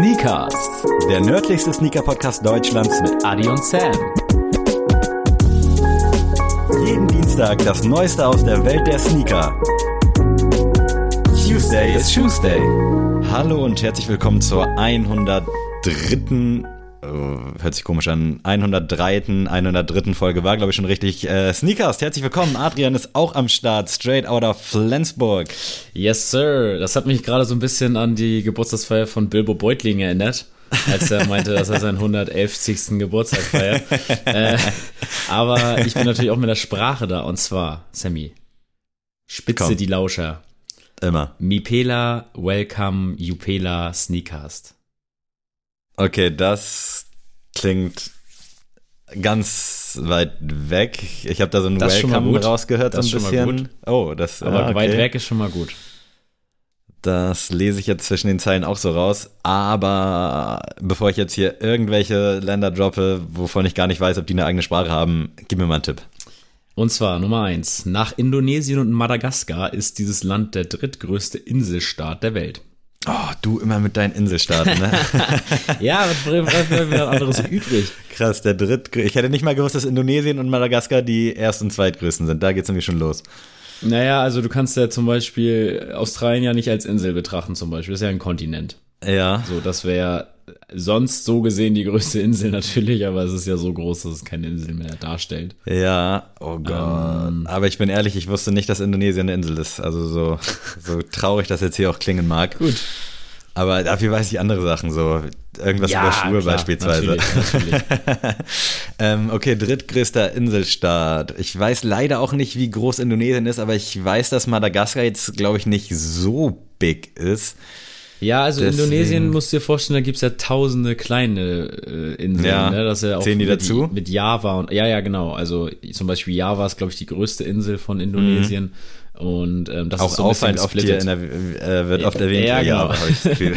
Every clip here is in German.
Sneakers, Der nördlichste Sneaker-Podcast Deutschlands mit Adi und Sam. jeden Dienstag das Neueste aus der Welt der Sneaker. Tuesday ist Tuesday. Hallo und herzlich willkommen zur 103. Hört sich komisch an. 103. 103. Folge war, glaube ich, schon richtig. Äh, Sneakers, herzlich willkommen. Adrian ist auch am Start, straight out of Flensburg. Yes, Sir. Das hat mich gerade so ein bisschen an die Geburtstagsfeier von Bilbo Beutling erinnert. Als er meinte, dass er seinen 111. Geburtstag feiert. äh, aber ich bin natürlich auch mit der Sprache da. Und zwar, Sammy, spitze Komm. die Lauscher. Immer. Mipela, Welcome, Jupela, Sneakast. Okay, das klingt ganz weit weg. Ich habe da so ein Das Welcome rausgehört, Das so ein ist schon mal bisschen. Oh, das Aber ah, okay. weit weg ist schon mal gut. Das lese ich jetzt zwischen den Zeilen auch so raus. Aber bevor ich jetzt hier irgendwelche Länder droppe, wovon ich gar nicht weiß, ob die eine eigene Sprache haben, gib mir mal einen Tipp. Und zwar Nummer eins. Nach Indonesien und Madagaskar ist dieses Land der drittgrößte Inselstaat der Welt. Oh, du immer mit deinen Inselstaaten, ne? Ja, was bleibt mir wieder anderes übrig? Krass, der drittgrößte. Ich hätte nicht mal gewusst, dass Indonesien und Madagaskar die erst- und zweitgrößten sind. Da geht's nämlich schon los. Naja, also du kannst ja zum Beispiel Australien ja nicht als Insel betrachten zum Beispiel. Das ist ja ein Kontinent. Ja. So, das wäre sonst so gesehen die größte Insel natürlich, aber es ist ja so groß, dass es keine Insel mehr darstellt. Ja, oh Gott. Ähm. Aber ich bin ehrlich, ich wusste nicht, dass Indonesien eine Insel ist. Also so, so traurig das jetzt hier auch klingen mag. Gut. Aber dafür weiß ich andere Sachen, so irgendwas über Schuhe klar, beispielsweise. Natürlich, natürlich. ähm, okay, drittgrößter Inselstaat. Ich weiß leider auch nicht, wie groß Indonesien ist, aber ich weiß, dass Madagaskar jetzt, glaube ich, nicht so big ist. Ja, also Deswegen- Indonesien musst du dir vorstellen, da gibt's ja tausende kleine äh, Inseln. Ja. Ne? Das ist ja auch Zählen die mit, dazu? Mit Java und ja, ja, genau. Also zum Beispiel Java ist, glaube ich, die größte Insel von Indonesien. Und ähm, das Mhm. Auch ist so auffallend oft hier in der, äh, wird oft erwähnt. Ja, genau. ich das Gefühl.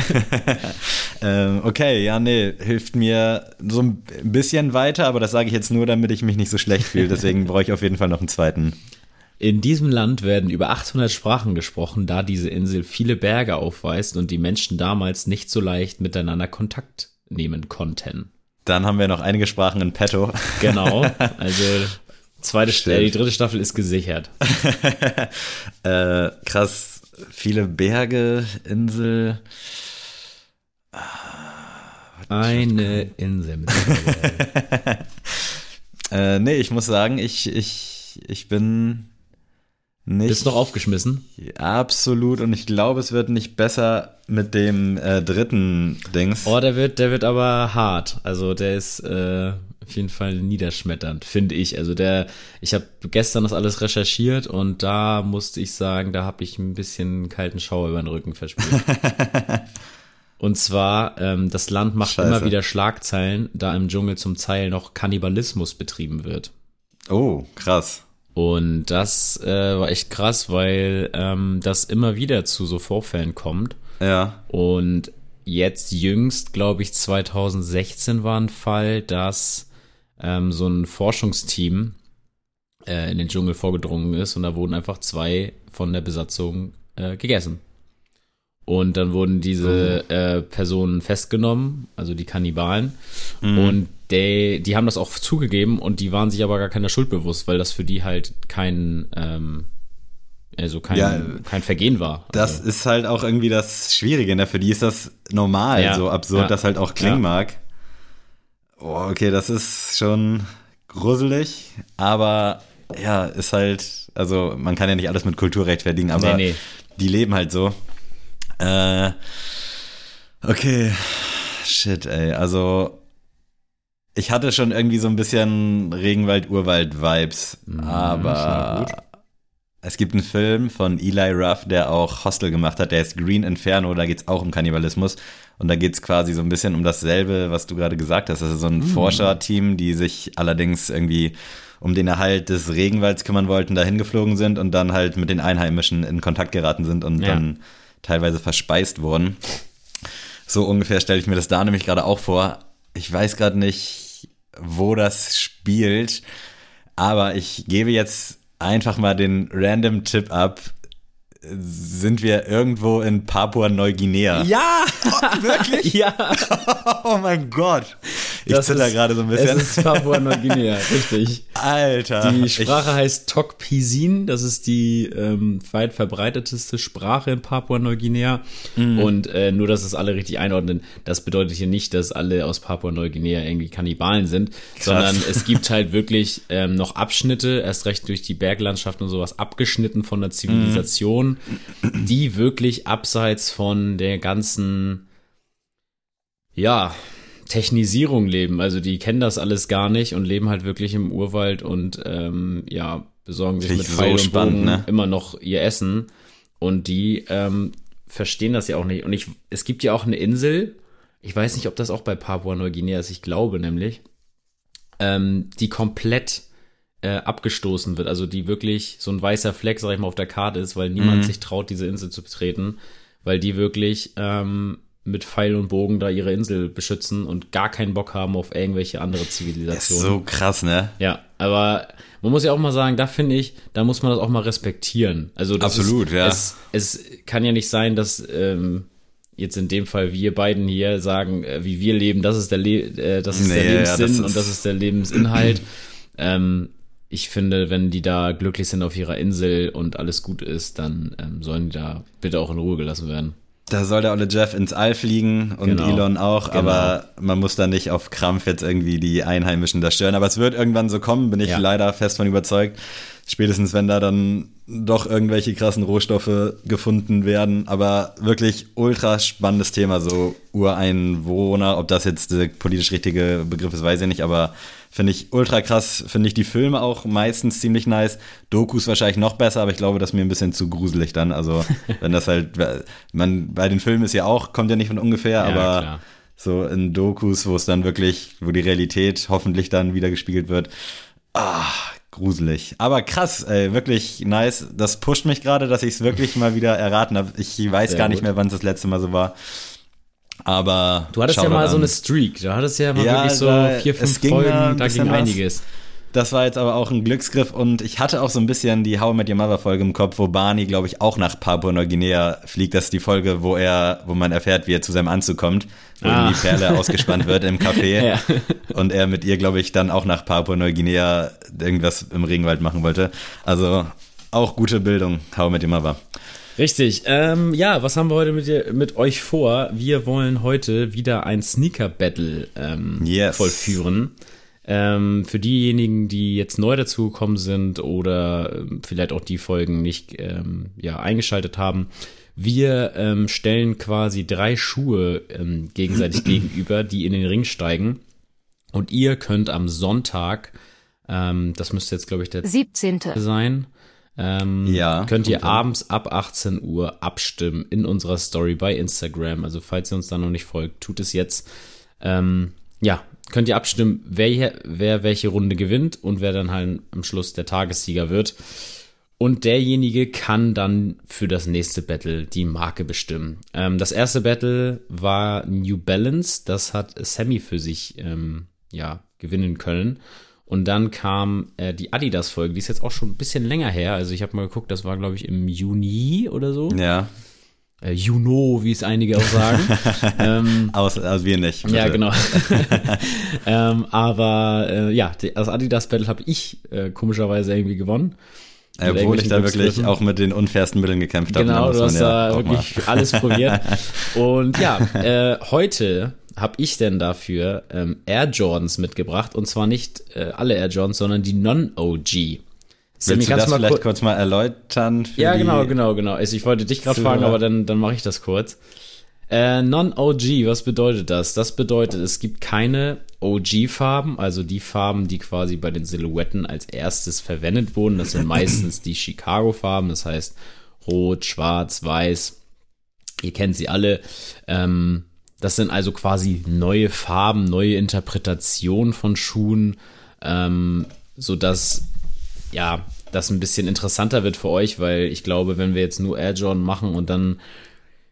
ähm, okay, ja, nee, hilft mir so ein bisschen weiter, aber das sage ich jetzt nur, damit ich mich nicht so schlecht fühle. Deswegen brauche ich auf jeden Fall noch einen zweiten. In diesem Land werden über 800 Sprachen gesprochen, da diese Insel viele Berge aufweist und die Menschen damals nicht so leicht miteinander Kontakt nehmen konnten. Dann haben wir noch einige Sprachen in petto. Genau, also zweite, Stimmt. äh, die dritte Staffel ist gesichert. äh, krass, viele Berge, Insel. Eine Insel mit Äh, nee, ich muss sagen, ich, ich, ich bin nicht Bist noch aufgeschmissen? absolut und ich glaube, es wird nicht besser mit dem äh, dritten Dings. Oh, der wird, der wird aber hart. Also der ist äh, auf jeden Fall niederschmetternd, finde ich. Also der, ich habe gestern das alles recherchiert und da musste ich sagen, da habe ich ein bisschen kalten Schauer über den Rücken verspürt. und zwar, ähm, das Land macht Scheiße. immer wieder Schlagzeilen, da im Dschungel zum Teil noch Kannibalismus betrieben wird. Oh, krass. Und das äh, war echt krass, weil ähm, das immer wieder zu so Vorfällen kommt. Ja. Und jetzt jüngst, glaube ich, 2016 war ein Fall, dass ähm, so ein Forschungsteam äh, in den Dschungel vorgedrungen ist und da wurden einfach zwei von der Besatzung äh, gegessen. Und dann wurden diese äh, Personen festgenommen, also die Kannibalen. Und die, die haben das auch zugegeben und die waren sich aber gar keiner Schuld bewusst, weil das für die halt kein, ähm, also kein, Ja, kein Vergehen war. Das also, ist halt auch irgendwie das Schwierige, ne? Für die ist das normal, Ja, so absurd ja. das halt auch klingen mag. Oh, okay, das ist schon gruselig, aber ja, ist halt, also man kann ja nicht alles mit Kultur rechtfertigen, aber Nee, nee. die leben halt so. Äh, okay, shit, ey, also ich hatte schon irgendwie so ein bisschen Regenwald-Urwald-Vibes, mal aber es gibt einen Film von Eli Ruff, der auch Hostel gemacht hat, der ist Green Inferno, da geht's auch um Kannibalismus und da geht's quasi so ein bisschen um dasselbe, was du gerade gesagt hast. Das ist so ein Forscherteam, die sich allerdings irgendwie um den Erhalt des Regenwalds kümmern wollten, dahin geflogen sind und dann halt mit den Einheimischen in Kontakt geraten sind und Ja. dann teilweise verspeist wurden. So ungefähr stelle ich mir das da nämlich gerade auch vor. Ich weiß gerade nicht, wo das spielt, aber ich gebe jetzt einfach mal den random Tipp ab. Sind wir irgendwo in Papua-Neuguinea. Ja! Oh, wirklich? ja! Oh mein Gott. Ich Das zitter gerade so ein bisschen. Es ist Papua-Neuguinea, richtig. Alter. Die ich, Sprache heißt Tok Pisin, das ist die ähm, weit verbreiteteste Sprache in Papua-Neuguinea. Mhm. Und äh, nur, dass es alle richtig einordnen, das bedeutet hier nicht, dass alle aus Papua-Neuguinea irgendwie Kannibalen sind, sondern es gibt halt wirklich ähm, noch Abschnitte, erst recht durch die Berglandschaft und sowas, abgeschnitten von der Zivilisation, die wirklich abseits von der ganzen, ja, Technisierung leben. Also die kennen das alles gar nicht und leben halt wirklich im Urwald und ähm, ja, besorgen sich mit ich Pfeil so und Bogen ne? immer noch ihr Essen. Und die ähm, verstehen das ja auch nicht. Und ich, es gibt ja auch eine Insel, ich weiß nicht, ob das auch bei Papua-Neuguinea ist, ich glaube nämlich, ähm, die komplett äh, abgestoßen wird. Also die wirklich so ein weißer Fleck, sag ich mal, auf der Karte ist, weil niemand Mhm. sich traut, diese Insel zu betreten, weil die wirklich ähm, mit Pfeil und Bogen da ihre Insel beschützen und gar keinen Bock haben auf irgendwelche andere Zivilisationen. so krass, ne? Ja, aber man muss ja auch mal sagen, da finde ich, da muss man das auch mal respektieren. Also das Absolut, ist, ja. Es, es kann ja nicht sein, dass ähm, jetzt in dem Fall wir beiden hier sagen, äh, wie wir leben, das ist der, Le äh, das ist der Nee, ja, Lebenssinn das ist- und das ist der Lebensinhalt. ähm, ich finde, wenn die da glücklich sind auf ihrer Insel und alles gut ist, dann ähm, sollen die da bitte auch in Ruhe gelassen werden. Da soll der olle Jeff ins All fliegen und Genau. Elon auch, Genau. aber man muss da nicht auf Krampf jetzt irgendwie die Einheimischen da stören. Aber es wird irgendwann so kommen, bin ich Ja. leider fest von überzeugt. Spätestens wenn da dann doch irgendwelche krassen Rohstoffe gefunden werden. Aber wirklich ultra spannendes Thema, so Ureinwohner. Ob das jetzt der politisch richtige Begriff ist, weiß ich nicht, aber finde ich ultra krass. Finde ich die Filme auch meistens ziemlich nice. Dokus wahrscheinlich noch besser, aber ich glaube, das ist mir ein bisschen zu gruselig dann. Also, wenn das halt, man, bei den Filmen ist ja auch, kommt ja nicht von ungefähr, aber klar. so in Dokus, wo es dann wirklich, wo die Realität hoffentlich dann wieder gespiegelt wird. Ah, gruselig. Aber krass, ey, wirklich nice. Das pusht mich gerade, dass ich es wirklich mal wieder erraten habe. Ich weiß Sehr gar nicht gut. mehr, wann es das letzte Mal so war. Aber Du hattest ja mal so an. eine Streak, da hattest ja mal Ja, wirklich so da- vier, fünf da Folgen, da ging was. einiges. Das war jetzt aber auch ein Glücksgriff und ich hatte auch so ein bisschen die How I Met Your Mother Folge im Kopf, wo Barney, glaube ich, auch nach Papua-Neuguinea fliegt. Das ist die Folge, wo er, wo man erfährt, wie er zu seinem Anzug kommt, wo Ah. ihm die Perle ausgespannt wird im Café Ja. und er mit ihr, glaube ich, dann auch nach Papua-Neuguinea irgendwas im Regenwald machen wollte. Also auch gute Bildung, How I Met Your Mother. Richtig. Ähm, ja, was haben wir heute mit, dir, mit euch vor? Wir wollen heute wieder ein Sneaker-Battle ähm, Yes. vollführen. Ähm, für diejenigen, die jetzt neu dazugekommen sind oder ähm, vielleicht auch die Folgen nicht ähm, ja, eingeschaltet haben, wir ähm, stellen quasi drei Schuhe ähm, gegenseitig gegenüber, die in den Ring steigen. Und ihr könnt am Sonntag, ähm, das müsste jetzt, glaube ich, der 17. sein. Ähm, Ja, könnt ihr abends ab 18 Uhr abstimmen in unserer Story bei Instagram. Also falls ihr uns da noch nicht folgt, tut es jetzt. Ähm, ja, könnt ihr abstimmen, wer, wer welche Runde gewinnt und wer dann halt am Schluss der Tagessieger wird. Und derjenige kann dann für das nächste Battle die Marke bestimmen. Ähm, das erste Battle war New Balance. Das hat Sammy für sich ähm, ja, gewinnen können. Und dann kam äh, die Adidas-Folge, die ist jetzt auch schon ein bisschen länger her. Also ich habe mal geguckt, das war, glaube ich, im Juni oder so. Ja, Äh, Juno, wie es einige auch sagen. ähm, aus, aus wir nicht. ja, bitte. genau. ähm, aber äh, ja, das Adidas-Battle habe ich äh, komischerweise irgendwie gewonnen. Obwohl ich da wirklich auch mit den unfairsten Mitteln gekämpft habe. Genau, du hast ja da wirklich mal- alles probiert. Und ja, äh, heute habe ich denn dafür ähm, Air Jordans mitgebracht. Und zwar nicht äh, alle Air Jordans, sondern die Non-OG. Willst du das mal vielleicht kur- kurz mal erläutern? für Ja, genau, genau, genau. Also ich wollte dich gerade fragen, aber dann, dann mache ich das kurz. Äh, Non-OG, was bedeutet das? Das bedeutet, es gibt keine OG-Farben, also die Farben, die quasi bei den Silhouetten als erstes verwendet wurden. Das sind meistens die Chicago-Farben, das heißt Rot, Schwarz, Weiß. Ihr kennt sie alle. Ähm, das sind also quasi neue Farben, neue Interpretationen von Schuhen, ähm, so dass ja, das ein bisschen interessanter wird für euch, weil ich glaube, wenn wir jetzt nur Air Jordan machen und dann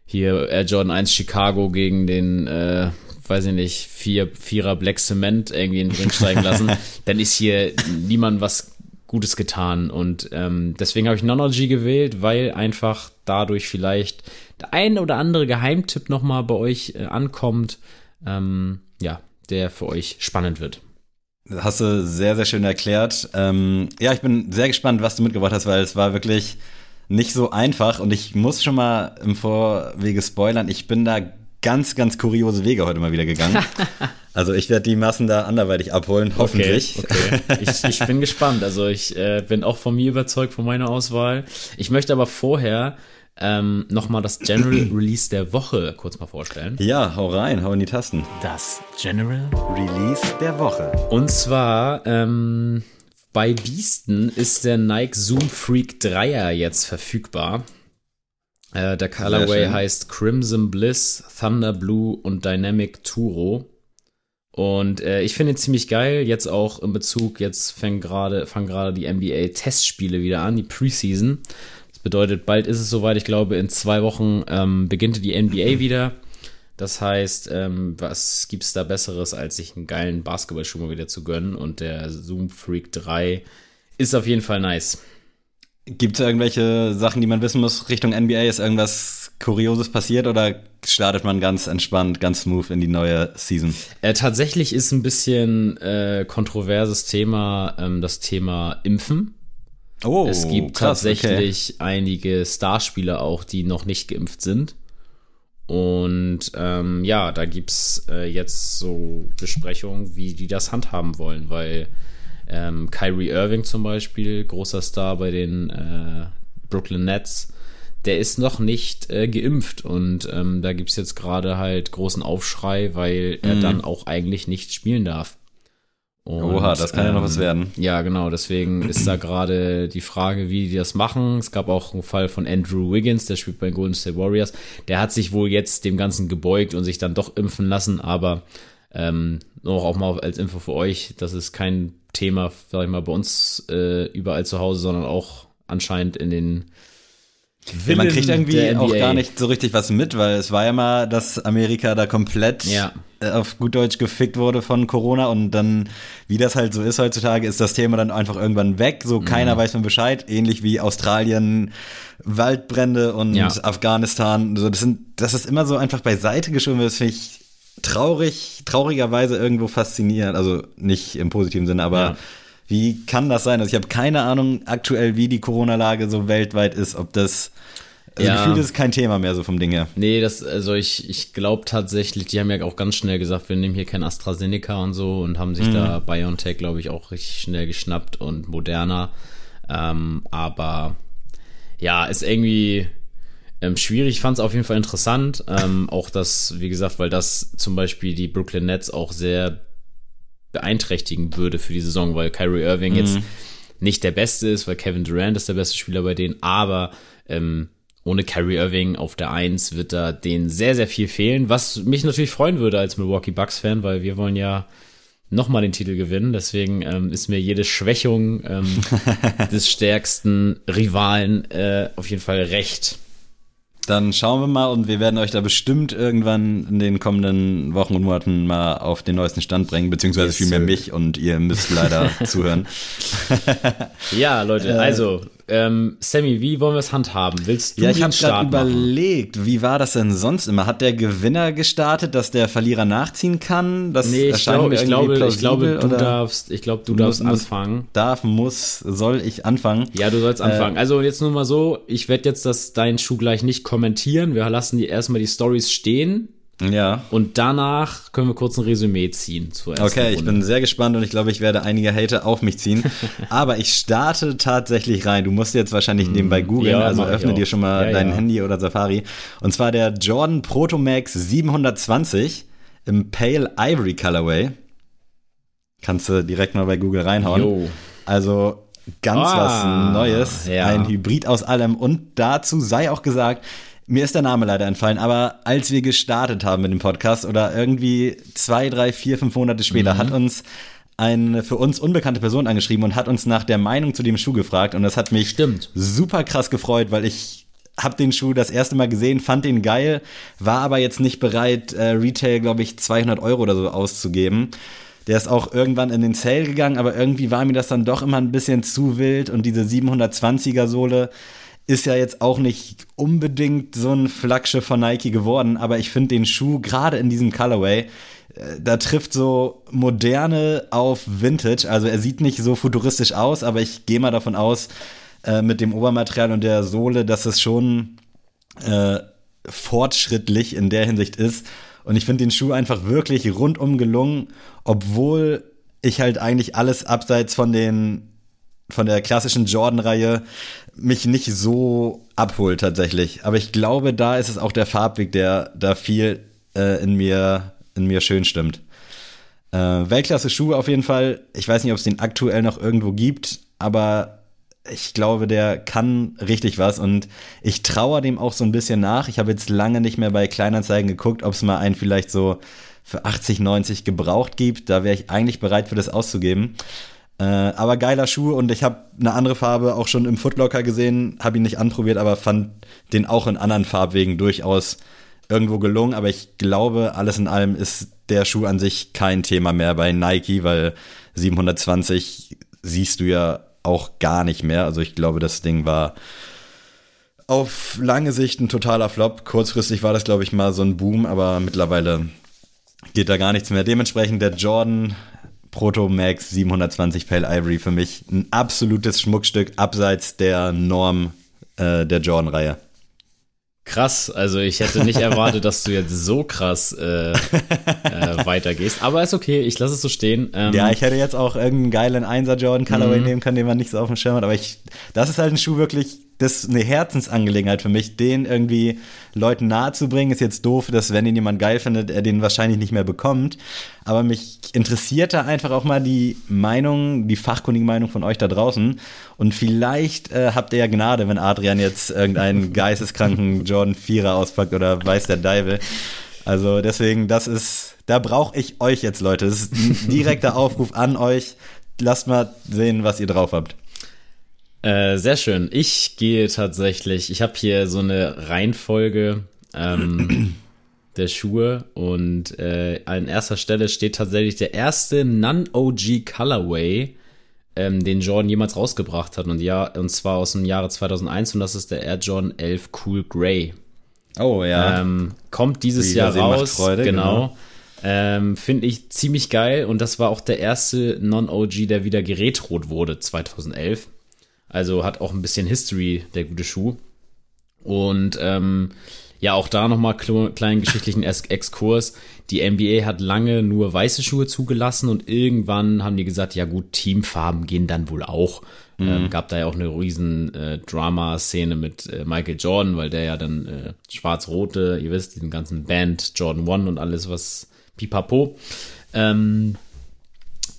hier Air Jordan 1 Chicago gegen den, äh, weiß ich nicht, vier, Vierer Black Cement irgendwie in den Ring steigen lassen, dann ist hier niemand was Gutes getan. Und ähm, deswegen habe ich Nonology gewählt, weil einfach dadurch vielleicht der ein oder andere Geheimtipp nochmal bei euch äh, ankommt, ähm, ja, der für euch spannend wird. Das hast du sehr, sehr schön erklärt. Ähm, ja, ich bin sehr gespannt, was du mitgebracht hast, weil es war wirklich nicht so einfach und ich muss schon mal im Vorwege spoilern, ich bin da ganz, ganz kuriose Wege heute mal wieder gegangen. Also ich werde die Massen da anderweitig abholen, hoffentlich. Okay, okay. Ich, ich bin gespannt. Also ich äh, bin auch von mir überzeugt von meiner Auswahl. Ich möchte aber vorher ähm, nochmal das General Release der Woche kurz mal vorstellen. Ja, hau rein, hau in die Tasten. Das General Release der Woche. Und zwar ähm, bei Beasten ist der Nike Zoom Freak 3er jetzt verfügbar. Äh, der Colorway heißt Crimson Bliss, Thunder Blue und Dynamic Turo. Und äh, ich finde ihn ziemlich geil. Jetzt auch in Bezug, jetzt fangen gerade fangen gerade die NBA Testspiele wieder an, die Preseason. Das bedeutet, bald ist es soweit. Ich glaube, in zwei Wochen ähm, beginnt die NBA wieder. Das heißt, ähm, was gibt's da Besseres, als sich einen geilen Basketballschuh mal wieder zu gönnen? Und der Zoom Freak 3 ist auf jeden Fall nice. Gibt es irgendwelche Sachen, die man wissen muss Richtung NBA? Ist irgendwas Kurioses passiert oder startet man ganz entspannt, ganz smooth in die neue Season? Äh, tatsächlich ist ein bisschen äh, kontroverses Thema ähm, das Thema Impfen. Oh, es gibt krass, tatsächlich okay. einige Starspieler auch, die noch nicht geimpft sind. Und ähm, ja, da gibt's äh, jetzt so Besprechungen, wie die das handhaben wollen, weil ähm, Kyrie Irving zum Beispiel, großer Star bei den äh, Brooklyn Nets, der ist noch nicht äh, geimpft und ähm, da gibt's jetzt gerade halt großen Aufschrei, weil er mhm. dann auch eigentlich nicht spielen darf. Und, Oha, das kann ähm, ja noch was ähm, werden. Ja, genau, deswegen ist da gerade die Frage, wie die das machen. Es gab auch einen Fall von Andrew Wiggins, der spielt bei den Golden State Warriors. Der hat sich wohl jetzt dem Ganzen gebeugt und sich dann doch impfen lassen, aber ähm, noch auch mal als Info für euch, das ist kein Thema, sag ich mal, bei uns äh, überall zu Hause, sondern auch anscheinend in den Villen Man kriegt irgendwie auch gar nicht so richtig was mit, weil es war ja mal, dass Amerika da komplett ja. Äh, auf gut Deutsch gefickt wurde von Corona und dann, wie das halt so ist heutzutage, ist das Thema dann einfach irgendwann weg. So keiner mhm. weiß man Bescheid, ähnlich wie Australien, Waldbrände und ja. Afghanistan. So, das sind, das ist immer so einfach beiseite geschoben. Das finde ich traurig, traurigerweise irgendwo faszinierend. Also nicht im positiven Sinne, aber ja. wie kann das sein? Also ich habe keine Ahnung aktuell, wie die Corona-Lage so weltweit ist, ob das also ja. gefühlt ist kein Thema mehr so vom Ding her. Nee, das, also ich, ich glaube tatsächlich, die haben ja auch ganz schnell gesagt, wir nehmen hier kein AstraZeneca und so und haben sich mhm. da BioNTech, glaube ich, auch richtig schnell geschnappt und moderner. Ähm, aber ja, ist irgendwie, ähm, schwierig, fand es auf jeden Fall interessant. Ähm, auch das, wie gesagt, weil das zum Beispiel die Brooklyn Nets auch sehr beeinträchtigen würde für die Saison, weil Kyrie Irving mhm. jetzt nicht der Beste ist, weil Kevin Durant ist der beste Spieler bei denen, aber ähm, ohne Kyrie Irving auf der Eins wird da denen sehr, sehr viel fehlen, was mich natürlich freuen würde als Milwaukee Bucks-Fan, weil wir wollen ja nochmal den Titel gewinnen. Deswegen ähm, ist mir jede Schwächung ähm, des stärksten Rivalen äh, auf jeden Fall recht. Dann schauen wir mal und wir werden euch da bestimmt irgendwann in den kommenden Wochen und Monaten mal auf den neuesten Stand bringen, beziehungsweise yes, vielmehr mich und ihr müsst leider zuhören. ja, Leute, äh, also ähm, Sammy, wie wollen wir es handhaben? Willst du Ja, ich habe gerade überlegt, wie war das denn sonst immer? Hat der Gewinner gestartet, dass der Verlierer nachziehen kann? Das nee, ich, glaub, ich glaube, ich glaube, du darfst, ich glaube, du darfst muss, anfangen. Darf, muss, soll ich anfangen? Ja, du sollst anfangen. Äh, also jetzt nur mal so, ich werde jetzt das deinen Schuh gleich nicht kommentieren. Wir lassen die erstmal die Stories stehen ja. Und danach können wir kurz ein Resümee ziehen zur ersten Okay, Runde. ich bin sehr gespannt und ich glaube, ich werde einige Hater auf mich ziehen. Aber ich starte tatsächlich rein. Du musst jetzt wahrscheinlich mm. nebenbei googeln, ja, also öffne dir schon mal ja, dein ja. Handy oder Safari. Und zwar der Jordan Proto Max 720 im Pale Ivory Colorway. Kannst du direkt mal bei Google reinhauen. Jo. Also ganz ah, was Neues. Ein Hybrid aus allem. Und dazu sei auch gesagt, mir ist der Name leider entfallen, aber als wir gestartet haben mit dem Podcast oder irgendwie zwei, drei, vier, fünf Monate später mhm. hat uns eine für uns unbekannte Person angeschrieben und hat uns nach der Meinung zu dem Schuh gefragt und das hat mich Stimmt. super krass gefreut, weil ich habe den Schuh das erste Mal gesehen, fand den geil, war aber jetzt nicht bereit, äh, Retail, glaube ich, 200 Euro oder so auszugeben. Der ist auch irgendwann in den Sale gegangen, aber irgendwie war mir das dann doch immer ein bisschen zu wild und diese 720er Sohle ist ja jetzt auch nicht unbedingt so ein Flaggschiff von Nike geworden, aber ich finde den Schuh gerade in diesem Colorway, äh, da trifft so moderne auf Vintage. Also er sieht nicht so futuristisch aus, aber ich gehe mal davon aus, äh, mit dem Obermaterial und der Sohle, dass es schon äh, fortschrittlich in der Hinsicht ist. Und ich finde den Schuh einfach wirklich rundum gelungen, obwohl ich halt eigentlich alles abseits von den von der klassischen Jordan-Reihe mich nicht so abholt tatsächlich. Aber ich glaube, da ist es auch der Farbweg, der da viel äh, in mir in mir schön stimmt. Äh, Weltklasse Schuhe auf jeden Fall. Ich weiß nicht, ob es den aktuell noch irgendwo gibt, aber ich glaube, der kann richtig was und ich traue dem auch so ein bisschen nach. Ich habe jetzt lange nicht mehr bei Kleinanzeigen geguckt, ob es mal einen vielleicht so für 80, 90 gebraucht gibt. Da wäre ich eigentlich bereit für das auszugeben. Äh, aber geiler Schuh und ich habe eine andere Farbe auch schon im Footlocker gesehen, habe ihn nicht anprobiert, aber fand den auch in anderen Farbwegen durchaus irgendwo gelungen. Aber ich glaube, alles in allem ist der Schuh an sich kein Thema mehr bei Nike, weil 720 siehst du ja auch gar nicht mehr. Also ich glaube, das Ding war auf lange Sicht ein totaler Flop. Kurzfristig war das, glaube ich, mal so ein Boom, aber mittlerweile geht da gar nichts mehr. Dementsprechend der Jordan Proto Max 720 Pale Ivory für mich ein absolutes Schmuckstück abseits der Norm äh, der Jordan-Reihe. Krass, also ich hätte nicht erwartet, dass du jetzt so krass äh, äh, weitergehst. Aber ist okay, ich lasse es so stehen. Ähm, ja, ich hätte jetzt auch irgendeinen geilen Einser Jordan Colorway mhm. nehmen können, den man nicht so auf dem Schirm hat. Aber ich, das ist halt ein Schuh wirklich, das ist eine Herzensangelegenheit für mich, den irgendwie Leuten nahezubringen. Ist jetzt doof, dass wenn ihn jemand geil findet, er den wahrscheinlich nicht mehr bekommt. Aber mich interessiert da einfach auch mal die Meinung, die fachkundige Meinung von euch da draußen. Und vielleicht äh, habt ihr ja Gnade, wenn Adrian jetzt irgendeinen geisteskranken Jordan 4er auspackt oder weiß der Deibel. Also deswegen, das ist, da brauche ich euch jetzt, Leute. Das ist ein direkter Aufruf an euch. Lasst mal sehen, was ihr drauf habt. Äh, sehr schön. Ich gehe tatsächlich, ich habe hier so eine Reihenfolge ähm, der Schuhe und äh, an erster Stelle steht tatsächlich der erste Non-OG Colorway, ähm, den Jordan jemals rausgebracht hat und ja, und zwar aus dem Jahre 2001 und das ist der Air Jordan 11 Cool Grey. Oh ja. Ähm, kommt dieses Jahr raus. Freude, genau. genau. Ähm, Finde ich ziemlich geil und das war auch der erste Non-OG, der wieder geretrot wurde 2011. Also hat auch ein bisschen History, der gute Schuh. Und ähm, ja, auch da nochmal kleinen geschichtlichen Exkurs. Die NBA hat lange nur weiße Schuhe zugelassen und irgendwann haben die gesagt, ja gut, Teamfarben gehen dann wohl auch. Mhm. Ähm, gab da ja auch eine riesen äh, Drama-Szene mit äh, Michael Jordan, weil der ja dann äh, schwarz-rote, ihr wisst, diesen ganzen Band Jordan One und alles was pipapo. Ähm,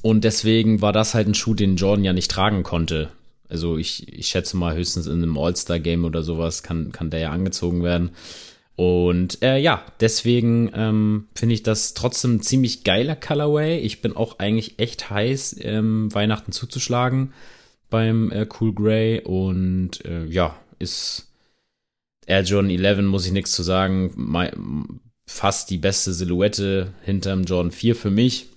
und deswegen war das halt ein Schuh, den Jordan ja nicht tragen konnte, also ich, ich schätze mal höchstens in einem All-Star-Game oder sowas kann, kann der ja angezogen werden. Und äh, ja, deswegen ähm, finde ich das trotzdem ein ziemlich geiler Colorway. Ich bin auch eigentlich echt heiß, ähm, Weihnachten zuzuschlagen beim äh, Cool Grey. Und äh, ja, ist Air Jordan 11, muss ich nichts zu sagen. Mein, fast die beste Silhouette hinterm Jordan 4 für mich.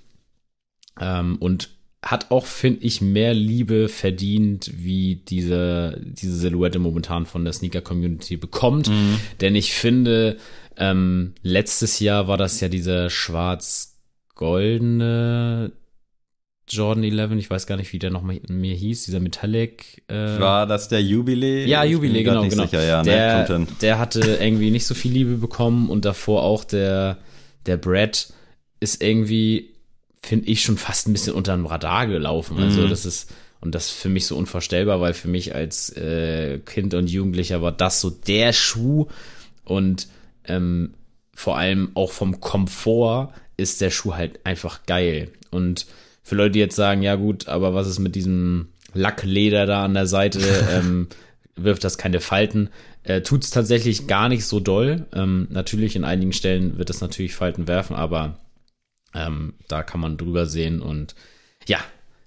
Ähm, und hat auch, finde ich, mehr Liebe verdient, wie diese, diese Silhouette momentan von der Sneaker-Community bekommt. Mhm. Denn ich finde, ähm, letztes Jahr war das ja dieser schwarz-goldene Jordan 11, ich weiß gar nicht, wie der noch mir hieß, dieser Metallic. Äh war das der Jubilee? Ja, Jubilee, genau, genau. Sicher, ja, ne? der, der hatte irgendwie nicht so viel Liebe bekommen und davor auch der, der Brad ist irgendwie finde ich, schon fast ein bisschen unter dem Radar gelaufen. Also mhm. das ist, und das ist für mich so unvorstellbar, weil für mich als äh, Kind und Jugendlicher war das so der Schuh und ähm, vor allem auch vom Komfort ist der Schuh halt einfach geil. Und für Leute, die jetzt sagen, ja gut, aber was ist mit diesem Lackleder da an der Seite, ähm, wirft das keine Falten. Äh, Tut es tatsächlich gar nicht so doll. Ähm, natürlich, in einigen Stellen wird es natürlich Falten werfen, aber ähm, da kann man drüber sehen und ja,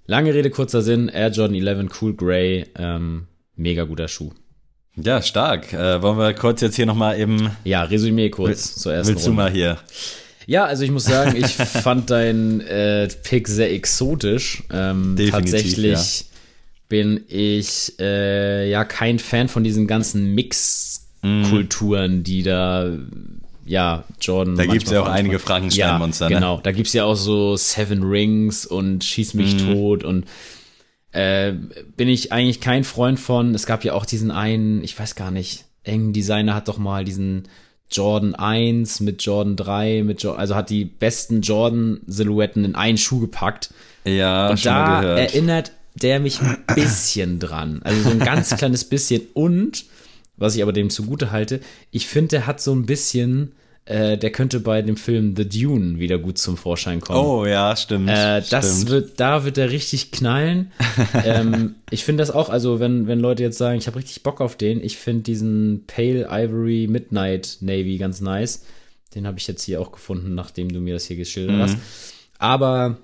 lange Rede, kurzer Sinn. Air Jordan 11 Cool Grey, ähm, mega guter Schuh. Ja, stark. Äh, wollen wir kurz jetzt hier nochmal eben. Ja, Resümee kurz will, zur ersten Willst Runde. du mal hier? Ja, also ich muss sagen, ich fand deinen äh, Pick sehr exotisch. Ähm, tatsächlich ja. bin ich äh, ja kein Fan von diesen ganzen Mix-Kulturen, mm. die da ja, Jordan. Da gibt es ja auch einige Frankenstein-Monster, ja, Genau, da gibt es ja auch so Seven Rings und Schieß mich mm. tot und äh, bin ich eigentlich kein Freund von. Es gab ja auch diesen einen, ich weiß gar nicht, irgendein Designer hat doch mal diesen Jordan 1 mit Jordan 3, mit jo also hat die besten Jordan-Silhouetten in einen Schuh gepackt. Ja, und schon da mal gehört. erinnert der mich ein bisschen dran. Also so ein ganz kleines bisschen. Und, was ich aber dem zugute halte, ich finde, der hat so ein bisschen äh, der könnte bei dem Film The Dune wieder gut zum Vorschein kommen. Oh ja, stimmt. Äh, das stimmt. wird, da wird er richtig knallen. ähm, ich finde das auch, also wenn, wenn Leute jetzt sagen, ich habe richtig Bock auf den, ich finde diesen Pale Ivory Midnight Navy ganz nice. Den habe ich jetzt hier auch gefunden, nachdem du mir das hier geschildert mhm. hast. Aber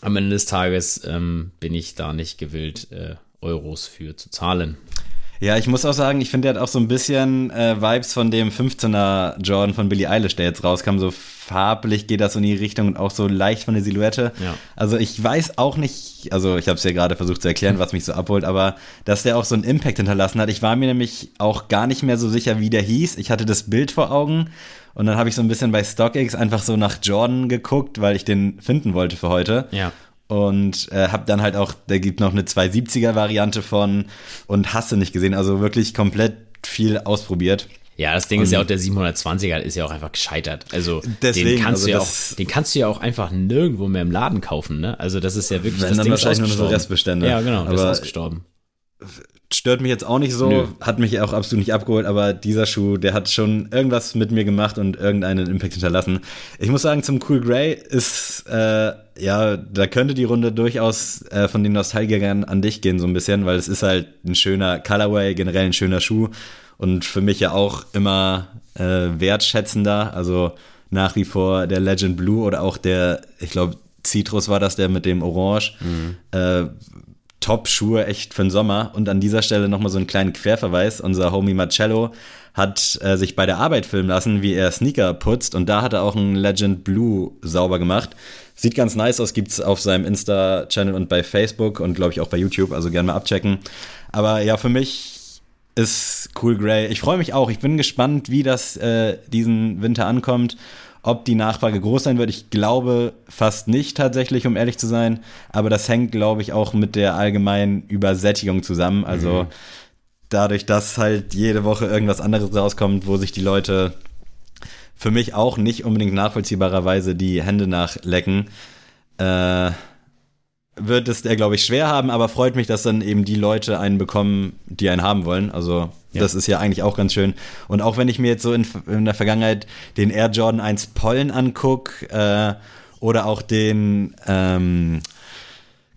am Ende des Tages ähm, bin ich da nicht gewillt, äh, Euros für zu zahlen. Ja, ich muss auch sagen, ich finde, der hat auch so ein bisschen äh, Vibes von dem 15er Jordan von Billie Eilish, der jetzt rauskam. So farblich geht das so in die Richtung und auch so leicht von der Silhouette. Ja. Also ich weiß auch nicht, also ich habe es ja gerade versucht zu erklären, was mich so abholt, aber dass der auch so einen Impact hinterlassen hat. Ich war mir nämlich auch gar nicht mehr so sicher, wie der hieß. Ich hatte das Bild vor Augen und dann habe ich so ein bisschen bei StockX einfach so nach Jordan geguckt, weil ich den finden wollte für heute. Ja und äh, habe dann halt auch, da gibt noch eine 270er Variante von und hast du nicht gesehen, also wirklich komplett viel ausprobiert. Ja, das Ding und ist ja auch, der 720er ist ja auch einfach gescheitert. Also deswegen, den kannst also du ja auch, den kannst du ja auch einfach nirgendwo mehr im Laden kaufen, ne? Also das ist ja wirklich, das dann Ding wahrscheinlich ist nur so Restbestände. Ja, genau, aber das ist ausgestorben. Stört mich jetzt auch nicht so, Nö. hat mich auch absolut nicht abgeholt, aber dieser Schuh, der hat schon irgendwas mit mir gemacht und irgendeinen Impact hinterlassen. Ich muss sagen, zum Cool Grey ist, äh, ja, da könnte die Runde durchaus äh, von den Nostalgikern an dich gehen, so ein bisschen, weil es ist halt ein schöner Colorway, generell ein schöner Schuh und für mich ja auch immer äh, wertschätzender, also nach wie vor der Legend Blue oder auch der, ich glaube, Citrus war das, der mit dem Orange. Mhm. Äh, Top-Schuhe echt für den Sommer. Und an dieser Stelle nochmal so einen kleinen Querverweis. Unser Homie Marcello hat äh, sich bei der Arbeit filmen lassen, wie er Sneaker putzt. Und da hat er auch einen Legend Blue sauber gemacht. Sieht ganz nice aus, gibt's auf seinem Insta-Channel und bei Facebook und glaube ich auch bei YouTube. Also gerne mal abchecken. Aber ja, für mich ist Cool Grey. Ich freue mich auch. Ich bin gespannt, wie das äh, diesen Winter ankommt. Ob die Nachfrage groß sein wird, ich glaube fast nicht tatsächlich, um ehrlich zu sein. Aber das hängt, glaube ich, auch mit der allgemeinen Übersättigung zusammen. Also mhm. dadurch, dass halt jede Woche irgendwas anderes rauskommt, wo sich die Leute für mich auch nicht unbedingt nachvollziehbarerweise die Hände nachlecken, äh, wird es der, glaube ich, schwer haben, aber freut mich, dass dann eben die Leute einen bekommen, die einen haben wollen. Also ja. das ist ja eigentlich auch ganz schön. Und auch wenn ich mir jetzt so in, in der Vergangenheit den Air Jordan 1 Pollen angucke äh, oder auch den ähm,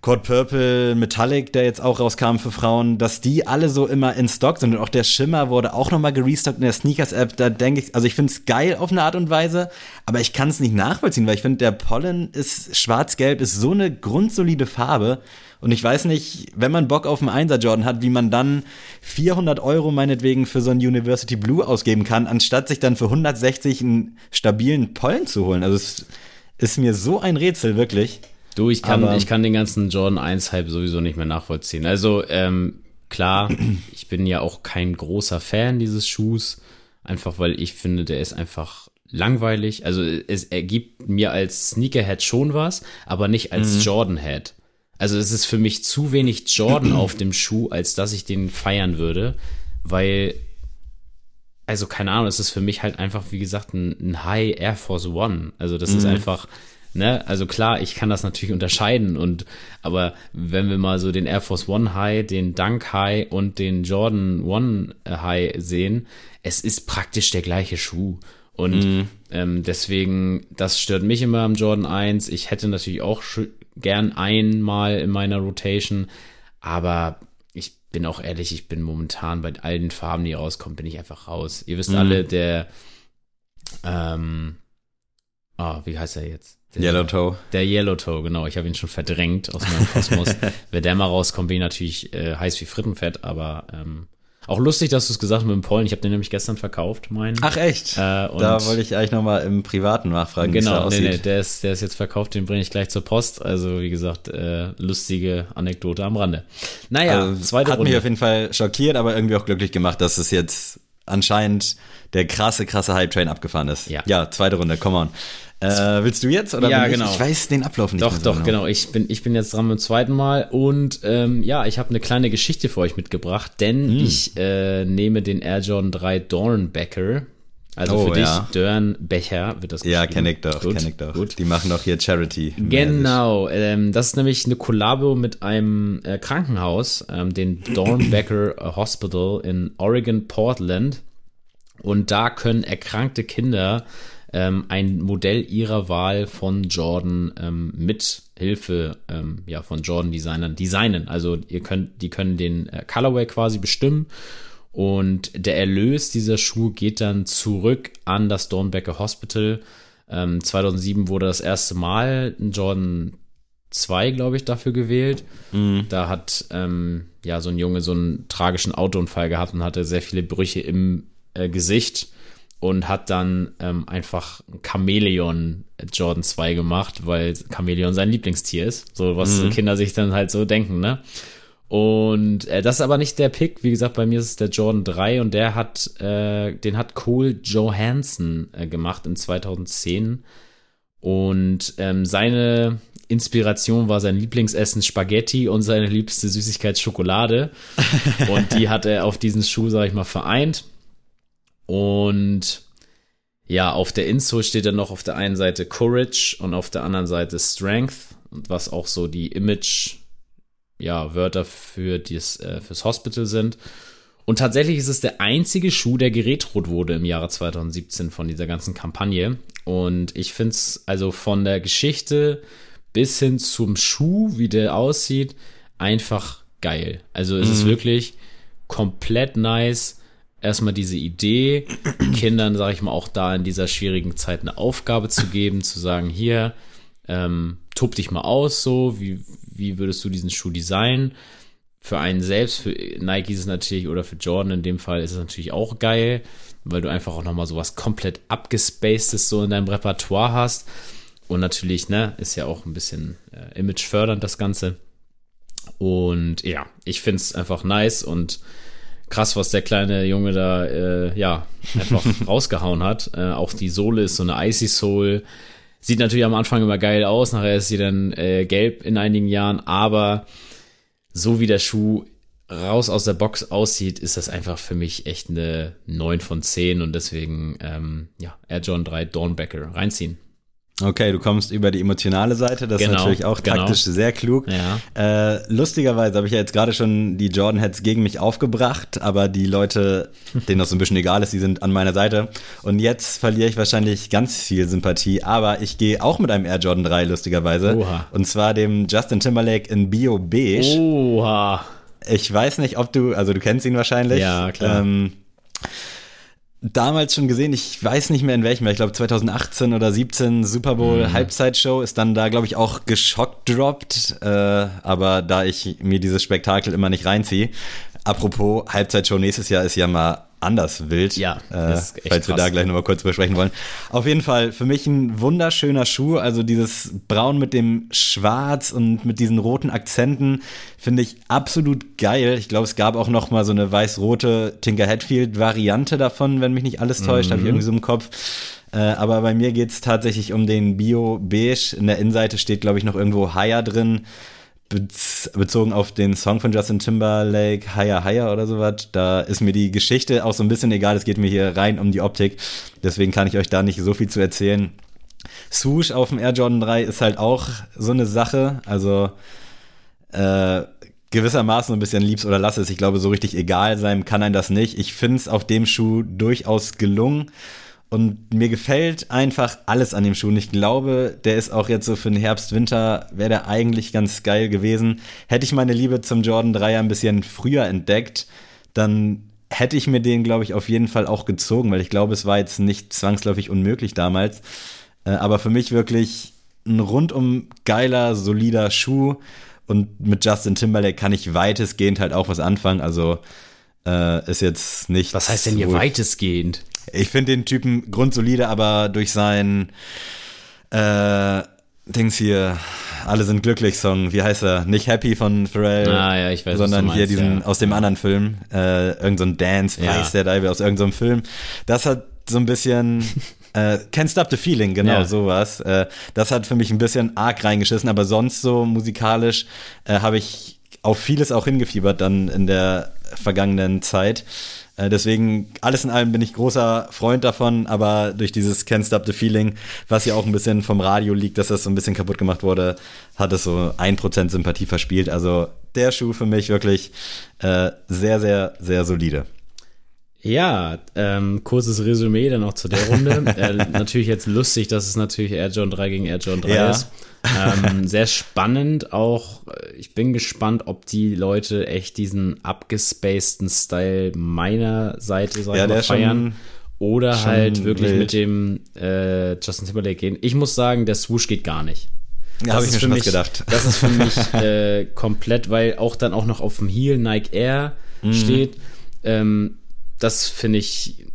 Code Purple Metallic, der jetzt auch rauskam für Frauen, dass die alle so immer in Stock sind und auch der Schimmer wurde auch nochmal gerestockt in der Sneakers-App. Da denke ich, also ich finde es geil auf eine Art und Weise, aber ich kann es nicht nachvollziehen, weil ich finde, der Pollen ist schwarz-gelb, ist so eine grundsolide Farbe. Und ich weiß nicht, wenn man Bock auf einen Einser Jordan hat, wie man dann 400 Euro meinetwegen für so einen University Blue ausgeben kann, anstatt sich dann für 160 einen stabilen Pollen zu holen. Also es ist mir so ein Rätsel, wirklich. Du, ich kann, ich kann den ganzen Jordan 1 Hype sowieso nicht mehr nachvollziehen. Also, ähm, klar, ich bin ja auch kein großer Fan dieses Schuhs, einfach weil ich finde, der ist einfach langweilig. Also, es ergibt mir als Sneakerhead schon was, aber nicht als mhm. Jordan-Head. Also, es ist für mich zu wenig Jordan auf dem Schuh, als dass ich den feiern würde, weil also keine Ahnung, es ist für mich halt einfach, wie gesagt, ein, ein High Air Force One. Also das mhm. ist einfach, Ne? Also klar, ich kann das natürlich unterscheiden und aber wenn wir mal so den Air Force One High, den Dunk High und den Jordan One High sehen, es ist praktisch der gleiche Schuh. Und mhm. ähm, deswegen, das stört mich immer am Jordan 1. Ich hätte natürlich auch gern einmal in meiner Rotation, aber ich bin auch ehrlich, ich bin momentan bei all den Farben, die rauskommen, bin ich einfach raus. Ihr wisst mhm. alle, der ähm, ah, wie heißt er jetzt? Der, Yellow Toe. Der Yellow Toe, genau. Ich habe ihn schon verdrängt aus meinem Kosmos. Wenn der mal rauskommt, bin ich natürlich äh, heiß wie Frittenfett, aber ähm, Auch lustig, dass du es gesagt hast mit dem Pollen. Ich habe den nämlich gestern verkauft, meinen. Ach echt? Äh, da wollte ich eigentlich nochmal im Privaten nachfragen, genau, wie es nee, aussieht. nee, der ist, der ist jetzt verkauft, den bringe ich gleich zur Post. Also wie gesagt, äh, lustige Anekdote am Rande. Naja, also, zweite hat Runde. mich auf jeden Fall schockiert, aber irgendwie auch glücklich gemacht, dass es jetzt anscheinend der krasse, krasse Hype-Train abgefahren ist. Ja. ja, zweite Runde, come on. Äh, willst du jetzt oder Ja, bin ich? genau. Ich weiß den Ablauf nicht Doch, so doch, genau. Ich bin, ich bin jetzt dran beim zweiten Mal und ähm, ja, ich habe eine kleine Geschichte für euch mitgebracht, denn Hm. ich äh, nehme den Air Jordan 3 Dornbecker. Also Oh, für dich ja. Dornbecher wird das Ja, kenne ich doch, kenne ich doch. Gut. Die machen doch hier Charity. Genau, ähm, das ist nämlich eine Kollabo mit einem äh, Krankenhaus, ähm, den Dornbecker Hospital in Oregon, Portland. Und da können erkrankte Kinder ähm, ein Modell ihrer Wahl von Jordan ähm, mit Hilfe ähm, ja, von Jordan-Designern designen. Also ihr könnt, die können den äh, Colorway quasi bestimmen und der Erlös dieser Schuhe geht dann zurück an das Dornbecker Hospital. Ähm, 2007 wurde das erste Mal ein Jordan 2, glaube ich, dafür gewählt. Da hat ähm, ja so ein Junge so einen tragischen Autounfall gehabt und hatte sehr viele Brüche im äh, Gesicht und hat dann ähm, einfach ein Chamäleon Jordan 2 gemacht, weil Chamäleon sein Lieblingstier ist. So was Kinder sich dann halt so denken, ne? Und äh, das ist aber nicht der Pick. Wie gesagt, bei mir ist es der Jordan 3 und der hat, äh, den hat Cole Johansson äh, gemacht in 2010. Und ähm, seine Inspiration war sein Lieblingsessen Spaghetti und seine liebste Süßigkeit Schokolade. und die hat er auf diesen Schuh, sag ich mal, vereint. Und ja, auf der Insole steht dann noch auf der einen Seite Courage und auf der anderen Seite Strength, was auch so die Image, ja, Wörter für dies, äh, fürs Hospital sind. Und tatsächlich ist es der einzige Schuh, der geretrot wurde im Jahre 2017 von dieser ganzen Kampagne. Und ich finde es also von der Geschichte bis hin zum Schuh, wie der aussieht, einfach geil. Also es ist wirklich komplett nice. Erstmal diese Idee, Kindern, sage ich mal, auch da in dieser schwierigen Zeit eine Aufgabe zu geben, zu sagen, hier, ähm, tob dich mal aus, so, wie, wie würdest du diesen Schuh designen? Für einen selbst, für Nike ist es natürlich, oder für Jordan in dem Fall ist es natürlich auch geil, weil du einfach auch nochmal sowas komplett abgespacedes so in deinem Repertoire hast. Und natürlich, ne, ist ja auch ein bisschen äh, imagefördernd das Ganze. Und ja, ich finde es einfach nice und krass, was der kleine Junge da, äh, ja, einfach rausgehauen hat. Äh, auch die Sohle ist so eine Icy Soul. Sieht natürlich am Anfang immer geil aus, nachher ist sie dann äh, gelb in einigen Jahren, aber so wie der Schuh raus aus der Box aussieht, ist das einfach für mich echt eine 9 von 10 und deswegen, ähm, ja, Air John 3 Dornbecker reinziehen. Okay, du kommst über die emotionale Seite, das Genau, ist natürlich auch genau. taktisch sehr klug. Ja. Äh, lustigerweise habe ich ja jetzt gerade schon die Jordan Heads gegen mich aufgebracht, aber die Leute, denen das so ein bisschen egal ist, die sind an meiner Seite. Und jetzt verliere ich wahrscheinlich ganz viel Sympathie, aber ich gehe auch mit einem Air Jordan 3, lustigerweise. Oha. Und zwar dem Justin Timberlake in Bio Beige. Oha. Ich weiß nicht, ob du, also du kennst ihn wahrscheinlich. Ja, klar. Ähm, damals schon gesehen, ich weiß nicht mehr in welchem, ich glaube 2018 oder 17 Super Bowl Mhm. Halbzeitshow ist dann da, glaube ich, auch geschockt droppt. Äh, aber da ich mir dieses Spektakel immer nicht reinziehe. Apropos, Halbzeitshow nächstes Jahr ist ja mal anders wild. Ja, äh, falls wir krass. da gleich nochmal kurz besprechen wollen. Auf jeden Fall für mich ein wunderschöner Schuh. Also dieses Braun mit dem Schwarz und mit diesen roten Akzenten finde ich absolut geil. Ich glaube, es gab auch noch mal so eine weiß-rote Tinker Hatfield Variante davon, wenn mich nicht alles täuscht, habe ich irgendwie so im Kopf. Äh, aber bei mir geht's tatsächlich um den Bio Beige. In der Innenseite steht, glaube ich, noch irgendwo Higher drin bezogen auf den Song von Justin Timberlake, Higher Higher oder sowas, da ist mir die Geschichte auch so ein bisschen egal. Es geht mir hier rein um die Optik. Deswegen kann ich euch da nicht so viel zu erzählen. Swoosh auf dem Air Jordan 3 ist halt auch so eine Sache. Also äh, gewissermaßen so ein bisschen liebs oder lass es. Ich glaube, so richtig egal sein kann ein das nicht. Ich finde es auf dem Schuh durchaus gelungen. Und mir gefällt einfach alles an dem Schuh. Und ich glaube, der ist auch jetzt so für den Herbst, Winter, wäre der eigentlich ganz geil gewesen. Hätte ich meine Liebe zum Jordan 3 ein bisschen früher entdeckt, dann hätte ich mir den, glaube ich, auf jeden Fall auch gezogen, weil ich glaube, es war jetzt nicht zwangsläufig unmöglich damals. Äh, aber für mich wirklich ein rundum geiler, solider Schuh. Und mit Justin Timberlake kann ich weitestgehend halt auch was anfangen. Also Äh, ist jetzt nicht. Was heißt denn hier weitestgehend? Ich finde den Typen grundsolide, aber durch sein äh, Dings hier, alle sind glücklich Song, wie heißt er? Nicht Happy von Pharrell, ah, ja, ich weiß, sondern meinst, hier diesen ja. aus dem anderen Film, äh, irgend so ein Dance, Ja. Weiß der Dive aus irgendeinem Film. Das hat so ein bisschen äh, Can't Stop the Feeling, genau Ja. sowas. Äh, das hat für mich ein bisschen arg reingeschissen, aber sonst so musikalisch äh, habe ich auf vieles auch hingefiebert dann in der vergangenen Zeit. Äh, Deswegen, alles in allem bin ich großer Freund davon, aber durch dieses Can't Stop the Feeling, was ja auch ein bisschen vom Radio liegt, dass das so ein bisschen kaputt gemacht wurde, hat es so 1% Sympathie verspielt. Also der Schuh für mich wirklich äh, sehr, sehr, sehr solide. Ja, ähm, kurzes Resümee dann noch zu der Runde. äh, natürlich jetzt lustig, dass es natürlich Air John 3 gegen Air John 3 Ja. ist. Ähm, sehr spannend auch. Ich bin gespannt, ob die Leute echt diesen abgespaceden Style meiner Seite sag Ja, mal, ist schon- feiern. Oder schon halt wirklich wild. mit dem äh, Justin Timberlake gehen. Ich muss sagen, der Swoosh geht gar nicht. Ja, habe ich mir für schon mich- gedacht. Das ist für mich äh, komplett, weil auch dann auch noch auf dem Heel Nike Air Mhm. steht. Ähm, das finde ich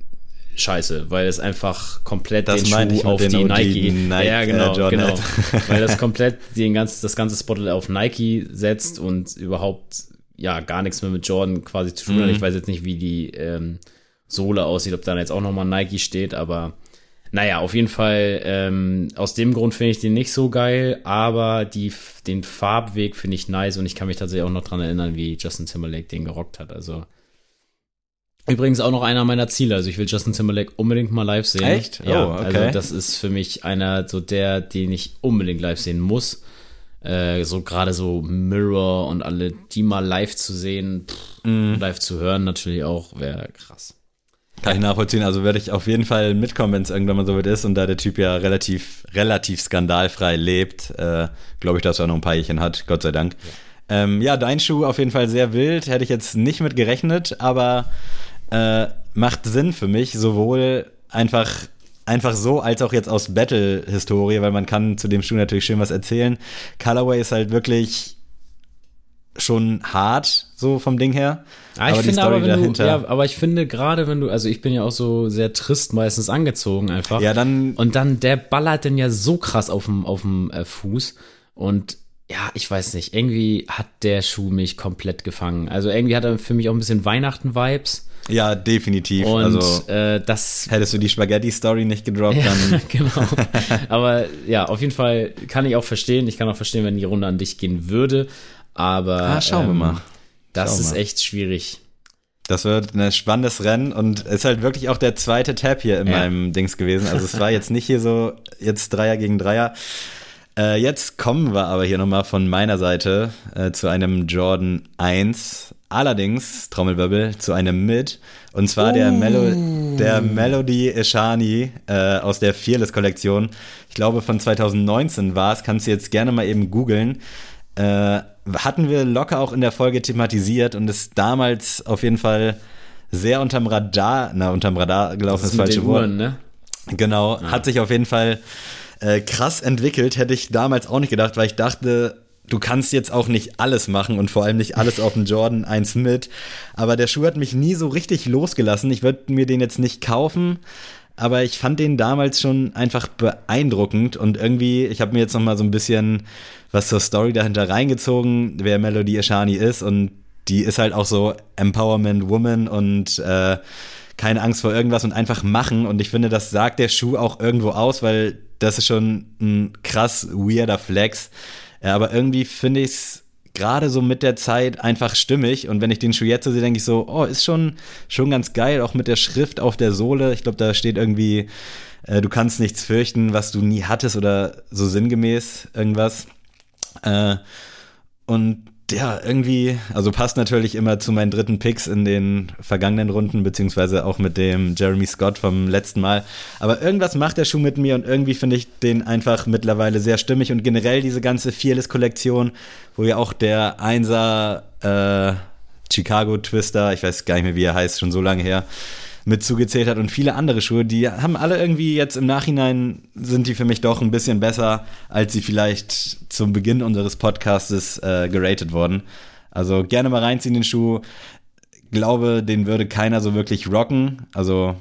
scheiße, weil es einfach komplett Das den Schuh auf den die Nike, Nike ja genau, Jordan genau, Air. weil das komplett den ganz, das ganze Spotlight auf Nike setzt und überhaupt ja gar nichts mehr mit Jordan quasi zu tun hat. Mhm. Ich weiß jetzt nicht, wie die ähm, Sohle aussieht, ob da jetzt auch nochmal Nike steht, aber naja, auf jeden Fall, ähm, aus dem Grund finde ich den nicht so geil, aber die, den Farbweg finde ich nice und ich kann mich tatsächlich auch noch dran erinnern, wie Justin Timberlake den gerockt hat. Also übrigens auch noch einer meiner Ziele. Also ich will Justin Timberlake unbedingt mal live sehen. Echt? Ja, Oh, okay. also das ist für mich einer so der, den ich unbedingt live sehen muss. Äh, so gerade so Mirror und alle, die mal live zu sehen, pff, Mhm. live zu hören natürlich auch, wäre krass. Kann ich nachvollziehen. Also werde ich auf jeden Fall mitkommen, wenn es irgendwann mal so weit ist. Und da der Typ ja relativ, relativ skandalfrei lebt, äh, glaube ich, dass er noch ein paar Jährchen hat. Gott sei Dank. Ja. Ähm, ja, dein Schuh auf jeden Fall sehr wild. Hätte ich jetzt nicht mit gerechnet, aber äh, macht Sinn für mich. Sowohl einfach, einfach so, als auch jetzt aus Battle-Historie, weil man kann zu dem Schuh natürlich schön was erzählen. Colorway ist halt wirklich schon hart, so vom Ding her. Ah, ich aber die finde aber, wenn dahinter. du, ja, aber ich finde gerade, wenn du, also ich bin ja auch so sehr trist meistens angezogen einfach. Ja, dann- Und dann, der ballert denn ja so krass auf dem, auf dem äh, Fuß. Und ja, ich weiß nicht, irgendwie hat der Schuh mich komplett gefangen. Also irgendwie hat er für mich auch ein bisschen Weihnachten-Vibes. Ja, definitiv. Und also äh, das hättest du die Spaghetti-Story nicht gedroppt, dann. genau. Aber ja, auf jeden Fall kann ich auch verstehen. Ich kann auch verstehen, wenn die Runde an dich gehen würde. Aber Ah, schauen wir mal. Das Schauen ist mal. echt schwierig. Das wird ein spannendes Rennen und ist halt wirklich auch der zweite Tab hier in Ja. meinem Dings gewesen. Also es war jetzt nicht hier so jetzt Dreier gegen Dreier. Äh, jetzt kommen wir aber hier nochmal von meiner Seite äh, zu einem Jordan 1. Allerdings, Trommelwirbel, zu einem Mid. Und zwar der, Melo der Melody Ishani äh, aus der Fearless-Kollektion. Ich glaube von 2019 war es. Kannst du jetzt gerne mal eben googeln. Äh, hatten wir locker auch in der Folge thematisiert und ist damals auf jeden Fall sehr unterm Radar, na, unterm Radar gelaufen, Das ist das mit falsche Wort. Uhren, ne? Genau, hat sich auf jeden Fall äh, krass entwickelt, hätte ich damals auch nicht gedacht, weil ich dachte, du kannst jetzt auch nicht alles machen und vor allem nicht alles auf dem Jordan 1 mit. Aber der Schuh hat mich nie so richtig losgelassen. Ich würde mir den jetzt nicht kaufen, aber ich fand den damals schon einfach beeindruckend und irgendwie, ich habe mir jetzt noch mal so ein bisschen was zur Story dahinter reingezogen, wer Melody Ashani ist und die ist halt auch so Empowerment Woman und äh, keine Angst vor irgendwas und einfach machen. Und ich finde, das sagt der Schuh auch irgendwo aus, weil das ist schon ein krass weirder Flex. Ja, aber irgendwie finde ich es gerade so mit der Zeit einfach stimmig. Und wenn ich den Schuh jetzt so sehe, denke ich so, oh, ist schon, schon ganz geil, auch mit der Schrift auf der Sohle. Ich glaube, da steht irgendwie, äh, du kannst nichts fürchten, was du nie hattest oder so sinngemäß irgendwas. Äh, und ja, irgendwie, also passt natürlich immer zu meinen dritten Picks in den vergangenen Runden, beziehungsweise auch mit dem Jeremy Scott vom letzten Mal. Aber irgendwas macht der Schuh mit mir und irgendwie finde ich den einfach mittlerweile sehr stimmig und generell diese ganze Fearless-Kollektion, wo ja auch der Einser äh, Chicago Twister, ich weiß gar nicht mehr, wie er heißt, schon so lange her, mit zugezählt hat und viele andere Schuhe, die haben alle irgendwie jetzt im Nachhinein sind die für mich doch ein bisschen besser, als sie vielleicht zum Beginn unseres Podcastes äh, geratet wurden. Also gerne mal reinziehen den Schuh. glaube, den würde keiner so wirklich rocken. Also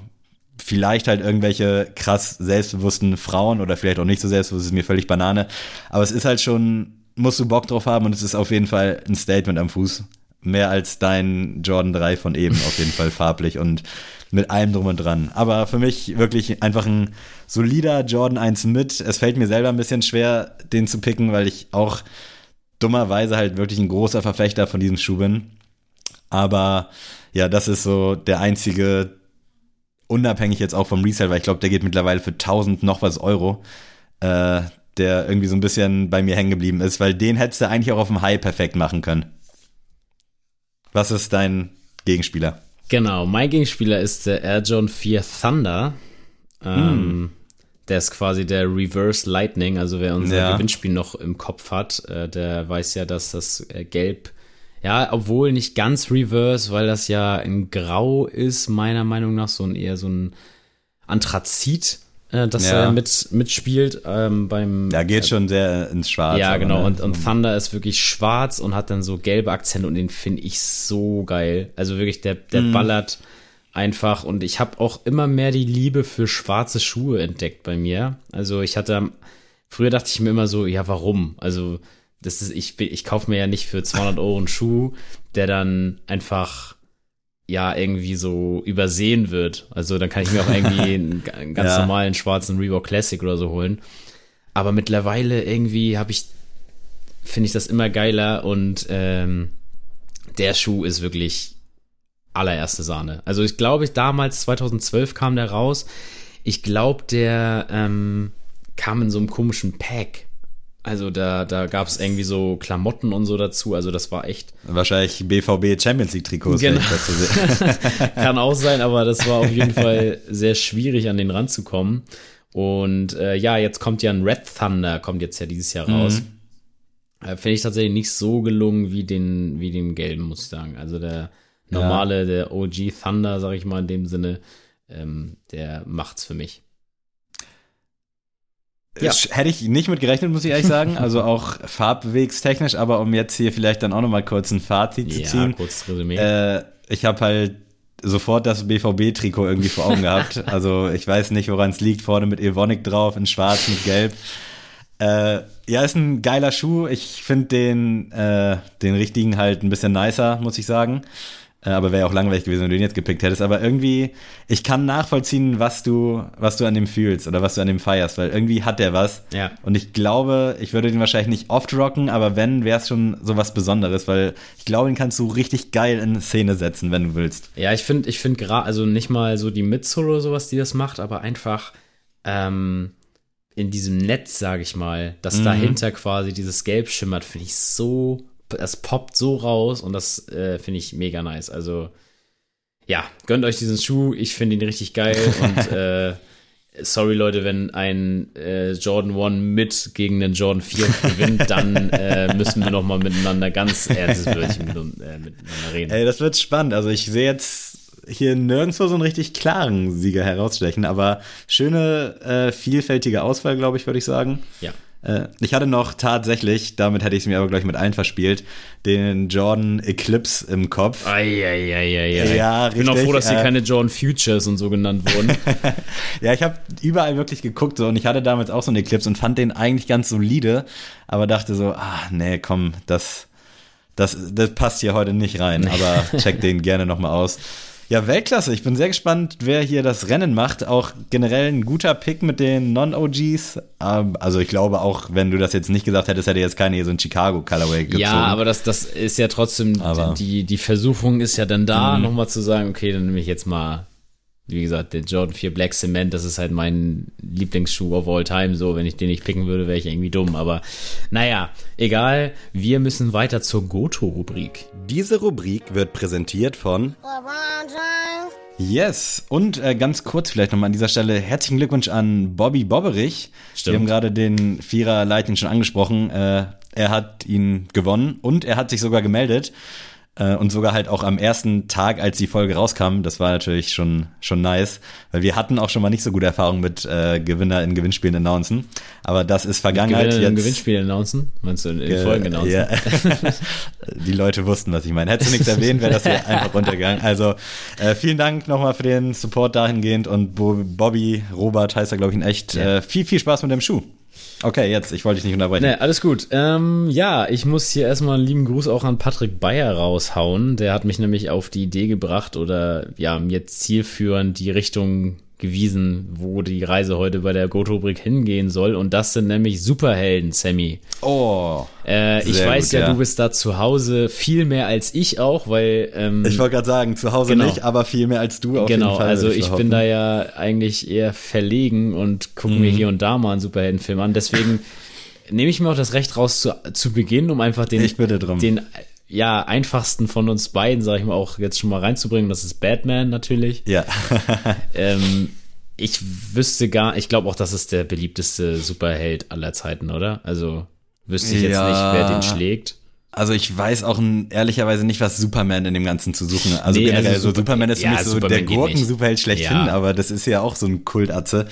vielleicht halt irgendwelche krass selbstbewussten Frauen oder vielleicht auch nicht so selbstbewusst, ist mir völlig Banane. Aber es ist halt schon, musst du Bock drauf haben und es ist auf jeden Fall ein Statement am Fuß. Mehr als dein Jordan 3 von eben, auf jeden Fall farblich und mit allem drum und dran. Aber für mich wirklich einfach ein solider Jordan 1 mit. Es fällt mir selber ein bisschen schwer, den zu picken, weil ich auch dummerweise halt wirklich ein großer Verfechter von diesem Schuh bin. Aber ja, das ist so der einzige, unabhängig jetzt auch vom Resale, weil ich glaube, der geht mittlerweile für 1000 noch was Euro, äh, der irgendwie so ein bisschen bei mir hängen geblieben ist, weil den hättest du eigentlich auch auf dem High perfekt machen können. Was ist dein Gegenspieler? Genau, mein Gegenspieler ist der Air John 4 Thunder. Ähm, mm. Der ist quasi der Reverse Lightning. Also wer unser ja. Gewinnspiel noch im Kopf hat, äh, der weiß ja, dass das äh, Gelb, ja, obwohl nicht ganz Reverse, weil das ja in Grau ist, meiner Meinung nach, so ein eher so ein Anthrazit dass ja. er mit, mitspielt ähm, beim. Ja, geht schon sehr ins Schwarz. Ja, genau. Ne? Und, und Thunder ist wirklich schwarz und hat dann so gelbe Akzente und den finde ich so geil. Also wirklich, der, der mhm. ballert einfach und ich habe auch immer mehr die Liebe für schwarze Schuhe entdeckt bei mir. Also ich hatte, früher dachte ich mir immer so, ja, warum? Also das ist, ich, ich kaufe mir ja nicht für 200 Euro einen Schuh, der dann einfach ja irgendwie so übersehen wird. Also dann kann ich mir auch irgendwie einen, einen ganz ja. normalen schwarzen Reebok Classic oder so holen. Aber mittlerweile irgendwie habe ich, finde ich das immer geiler und ähm, der Schuh ist wirklich allererste Sahne. Also ich glaube, damals 2012 kam der raus. Ich glaube, der ähm, kam in so einem komischen Pack. Also da, da gab es irgendwie so Klamotten und so dazu. Also das war echt. Wahrscheinlich BVB Champions League Trikots. Genau. Kann auch sein, aber das war auf jeden Fall sehr schwierig, an den ranzukommen. Und äh, ja, jetzt kommt ja ein Red Thunder, kommt jetzt ja dieses Jahr raus. Mhm. Äh, Finde ich tatsächlich nicht so gelungen wie den, wie den gelben, muss ich sagen. Also der normale, ja. der OG Thunder, sag ich mal in dem Sinne, ähm, der macht's für mich. Ja. Hätte ich nicht mit gerechnet, muss ich ehrlich sagen. Also auch farbwegstechnisch, aber um jetzt hier vielleicht dann auch nochmal kurz ein Fazit zu ziehen. Ja, kurzes Resümee. Äh, ich habe halt sofort das BVB-Trikot irgendwie vor Augen gehabt. Also ich weiß nicht, woran es liegt. Vorne mit Evonik drauf, in schwarz mit gelb. Äh, ja, ist ein geiler Schuh. Ich finde den, äh, den richtigen halt ein bisschen nicer, muss ich sagen. Äh, aber wäre auch langweilig gewesen, wenn du ihn jetzt gepickt hättest. Aber irgendwie, ich kann nachvollziehen, was du, was du an dem fühlst oder was du an dem feierst, weil irgendwie hat der was. Ja. Und ich glaube, ich würde den wahrscheinlich nicht oft rocken, aber wenn, wäre es schon so was Besonderes, weil ich glaube, den kannst du richtig geil in Szene setzen, wenn du willst. Ja, ich finde, ich finde gerade, also nicht mal so die Midsole oder sowas, die das macht, aber einfach, ähm, in diesem Netz, sage ich mal, dass mhm. dahinter quasi dieses Gelb schimmert, finde ich so es poppt so raus und das äh, finde ich mega nice. Also ja, gönnt euch diesen Schuh. Ich finde ihn richtig geil und äh, sorry Leute, wenn ein äh, Jordan 1 mit gegen den Jordan 4 gewinnt, dann äh, müssen wir noch mal miteinander ganz ehrlich mit, äh, miteinander reden. Ey, das wird spannend. Also ich sehe jetzt hier nirgendwo so einen richtig klaren Sieger herausstechen, aber schöne, äh, vielfältige Auswahl, glaube ich, würde ich sagen. Ja. Äh, ich hatte noch tatsächlich, damit hätte ich es mir aber gleich mit allen verspielt, den Jordan Eclipse im Kopf. Eieieiei. Ja, ich bin auch froh, dass hier äh, keine Jordan Futures und so genannt wurden. ja, ich habe überall wirklich geguckt so, und ich hatte damals auch so einen Eclipse und fand den eigentlich ganz solide, aber dachte so, ah, nee, komm, das, das, das passt hier heute nicht rein, aber check den gerne nochmal aus. Ja, Weltklasse. Ich bin sehr gespannt, wer hier das Rennen macht. Auch generell ein guter Pick mit den Non-OGs. Ähm, also ich glaube auch, wenn du das jetzt nicht gesagt hättest, hätte jetzt keine hier so ein Chicago Colorway gezogen. Ja, aber das, das ist ja trotzdem, aber die, die Versuchung ist ja dann da, mhm. nochmal zu sagen, okay, dann nehme ich jetzt mal wie gesagt, der Jordan 4 Black Cement, das ist halt mein Lieblingsschuh of all time. So, wenn ich den nicht picken würde, wäre ich irgendwie dumm. Aber naja, egal. Wir müssen weiter zur Goto-Rubrik. Diese Rubrik wird präsentiert von Yes, und äh, ganz kurz vielleicht nochmal an dieser Stelle herzlichen Glückwunsch an Bobby Bobberich. Stimmt. Wir haben gerade den Vierer Lightning schon angesprochen. Äh, er hat ihn gewonnen und er hat sich sogar gemeldet. Äh, und sogar halt auch am ersten Tag, als die Folge rauskam, das war natürlich schon, schon nice, weil wir hatten auch schon mal nicht so gute Erfahrungen mit äh, Gewinner in Gewinnspielen announcen. Aber das ist Vergangenheit. Gewinner in Gewinnspielen announcen? Meinst du in, in Folgen announcen? Ja. die Leute wussten, was ich meine. Hättest du nichts erwähnt, wäre das hier einfach runtergegangen. Also äh, vielen Dank nochmal für den Support dahingehend und Bobby, Robert heißt er, glaube ich, in echt. Ja. Äh, viel, viel Spaß mit dem Schuh. Okay, jetzt, ich wollte dich nicht unterbrechen. Nee, alles gut. Ähm, ja, ich muss hier erstmal einen lieben Gruß auch an Patrick Bayer raushauen. Der hat mich nämlich auf die Idee gebracht oder ja, mir zielführend die Richtung gewiesen, wo die Reise heute bei der Goto-Rubrik hingehen soll. Und das sind nämlich Superhelden, Sammy. Oh. Äh, ich weiß gut, ja, ja, du bist da zu Hause viel mehr als ich auch, weil. Ähm, ich wollte gerade sagen, zu Hause genau. nicht, aber viel mehr als du auf genau, jeden Fall. Genau, also ich bin da ja eigentlich eher verlegen und gucke mhm. mir hier und da mal einen Superheldenfilm an. Deswegen nehme ich mir auch das Recht raus zu, zu Beginn, um einfach den, den ja, einfachsten von uns beiden, sag ich mal, auch jetzt schon mal reinzubringen. Das ist Batman natürlich. Ja. ähm, ich wüsste gar, ich glaube auch, das ist der beliebteste Superheld aller Zeiten, oder? Also wüsste ich jetzt ja. nicht, wer den schlägt. Also ich weiß auch ehrlicherweise nicht, was Superman in dem Ganzen zu suchen. Also nee, generell also so Superman ist für ja, mich so Superman der Gurken-Superheld schlechthin, ja. aber das ist ja auch so ein Kultatze.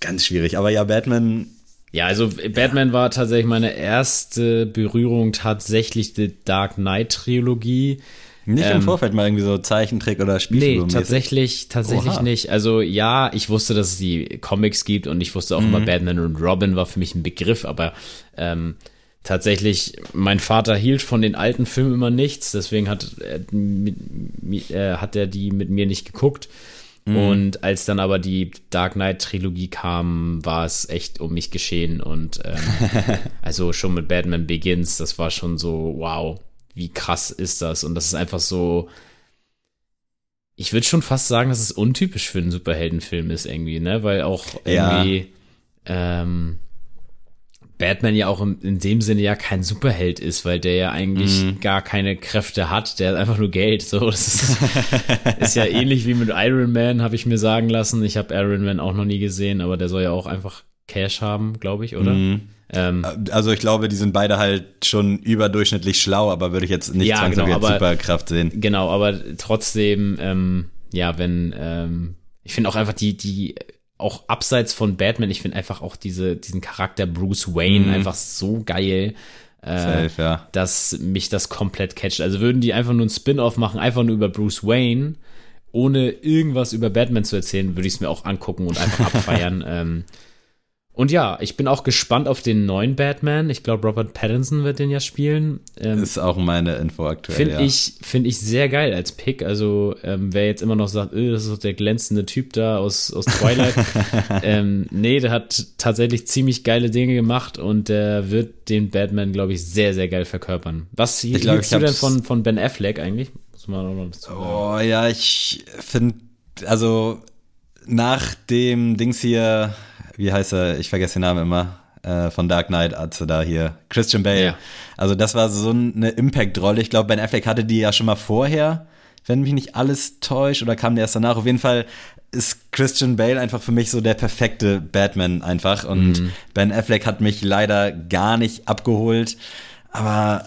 Ganz schwierig. Aber ja, Batman ja, also Batman war tatsächlich meine erste Berührung tatsächlich die Dark Knight Trilogie. Nicht ähm, im Vorfeld mal irgendwie so Zeichentrick oder Spielfilm. Nee, tatsächlich, tatsächlich Oha. nicht. Also ja, ich wusste, dass es die Comics gibt und ich wusste auch mhm. immer, Batman und Robin war für mich ein Begriff, aber ähm, tatsächlich, mein Vater hielt von den alten Filmen immer nichts, deswegen hat er, mit, äh, hat er die mit mir nicht geguckt. Mhm. Und als dann aber die Dark Knight Trilogie kam, war es echt um mich geschehen. Und ähm, also schon mit Batman Begins, das war schon so, wow, wie krass ist das? Und das ist einfach so. Ich würde schon fast sagen, dass es untypisch für einen Superheldenfilm ist, irgendwie, ne? Weil auch irgendwie. Ja. Ähm, Batman ja auch in, in, dem Sinne ja kein Superheld ist, weil der ja eigentlich mhm. gar keine Kräfte hat, der hat einfach nur Geld. So, das ist, ist ja ähnlich wie mit Iron Man, habe ich mir sagen lassen. Ich habe Iron Man auch noch nie gesehen, aber der soll ja auch einfach Cash haben, glaube ich, oder? Mhm. Ähm, also ich glaube, die sind beide halt schon überdurchschnittlich schlau, aber würde ich jetzt nicht ja, genau, als Superkraft sehen. Genau, aber trotzdem, ähm, ja, wenn ähm, ich finde auch einfach die die auch abseits von Batman, ich finde einfach auch diese, diesen Charakter Bruce Wayne mhm. einfach so geil. Äh, Safe, ja. dass mich das komplett catcht. Also würden die einfach nur ein Spin-off machen, einfach nur über Bruce Wayne, ohne irgendwas über Batman zu erzählen, würde ich es mir auch angucken und einfach abfeiern. ähm, und ja, ich bin auch gespannt auf den neuen Batman. Ich glaube, Robert Pattinson wird den ja spielen. Ähm, ist auch meine Info aktuell. Finde ja. ich, finde ich sehr geil als Pick. Also, ähm, wer jetzt immer noch sagt, öh, das ist doch der glänzende Typ da aus, aus Twilight. ähm, nee, der hat tatsächlich ziemlich geile Dinge gemacht und der wird den Batman, glaube ich, sehr, sehr geil verkörpern. Was ich glaub, du denn von, von Ben Affleck eigentlich? Muss man auch noch dazu Oh ja, ich finde, also nach dem Dings hier wie heißt er? Ich vergesse den Namen immer. Äh, von Dark Knight, Atze da hier. Christian Bale. Ja. Also das war so eine Impact-Rolle. Ich glaube, Ben Affleck hatte die ja schon mal vorher, wenn mich nicht alles täuscht, oder kam der erst danach. Auf jeden Fall ist Christian Bale einfach für mich so der perfekte Batman einfach. Und mhm. Ben Affleck hat mich leider gar nicht abgeholt. Aber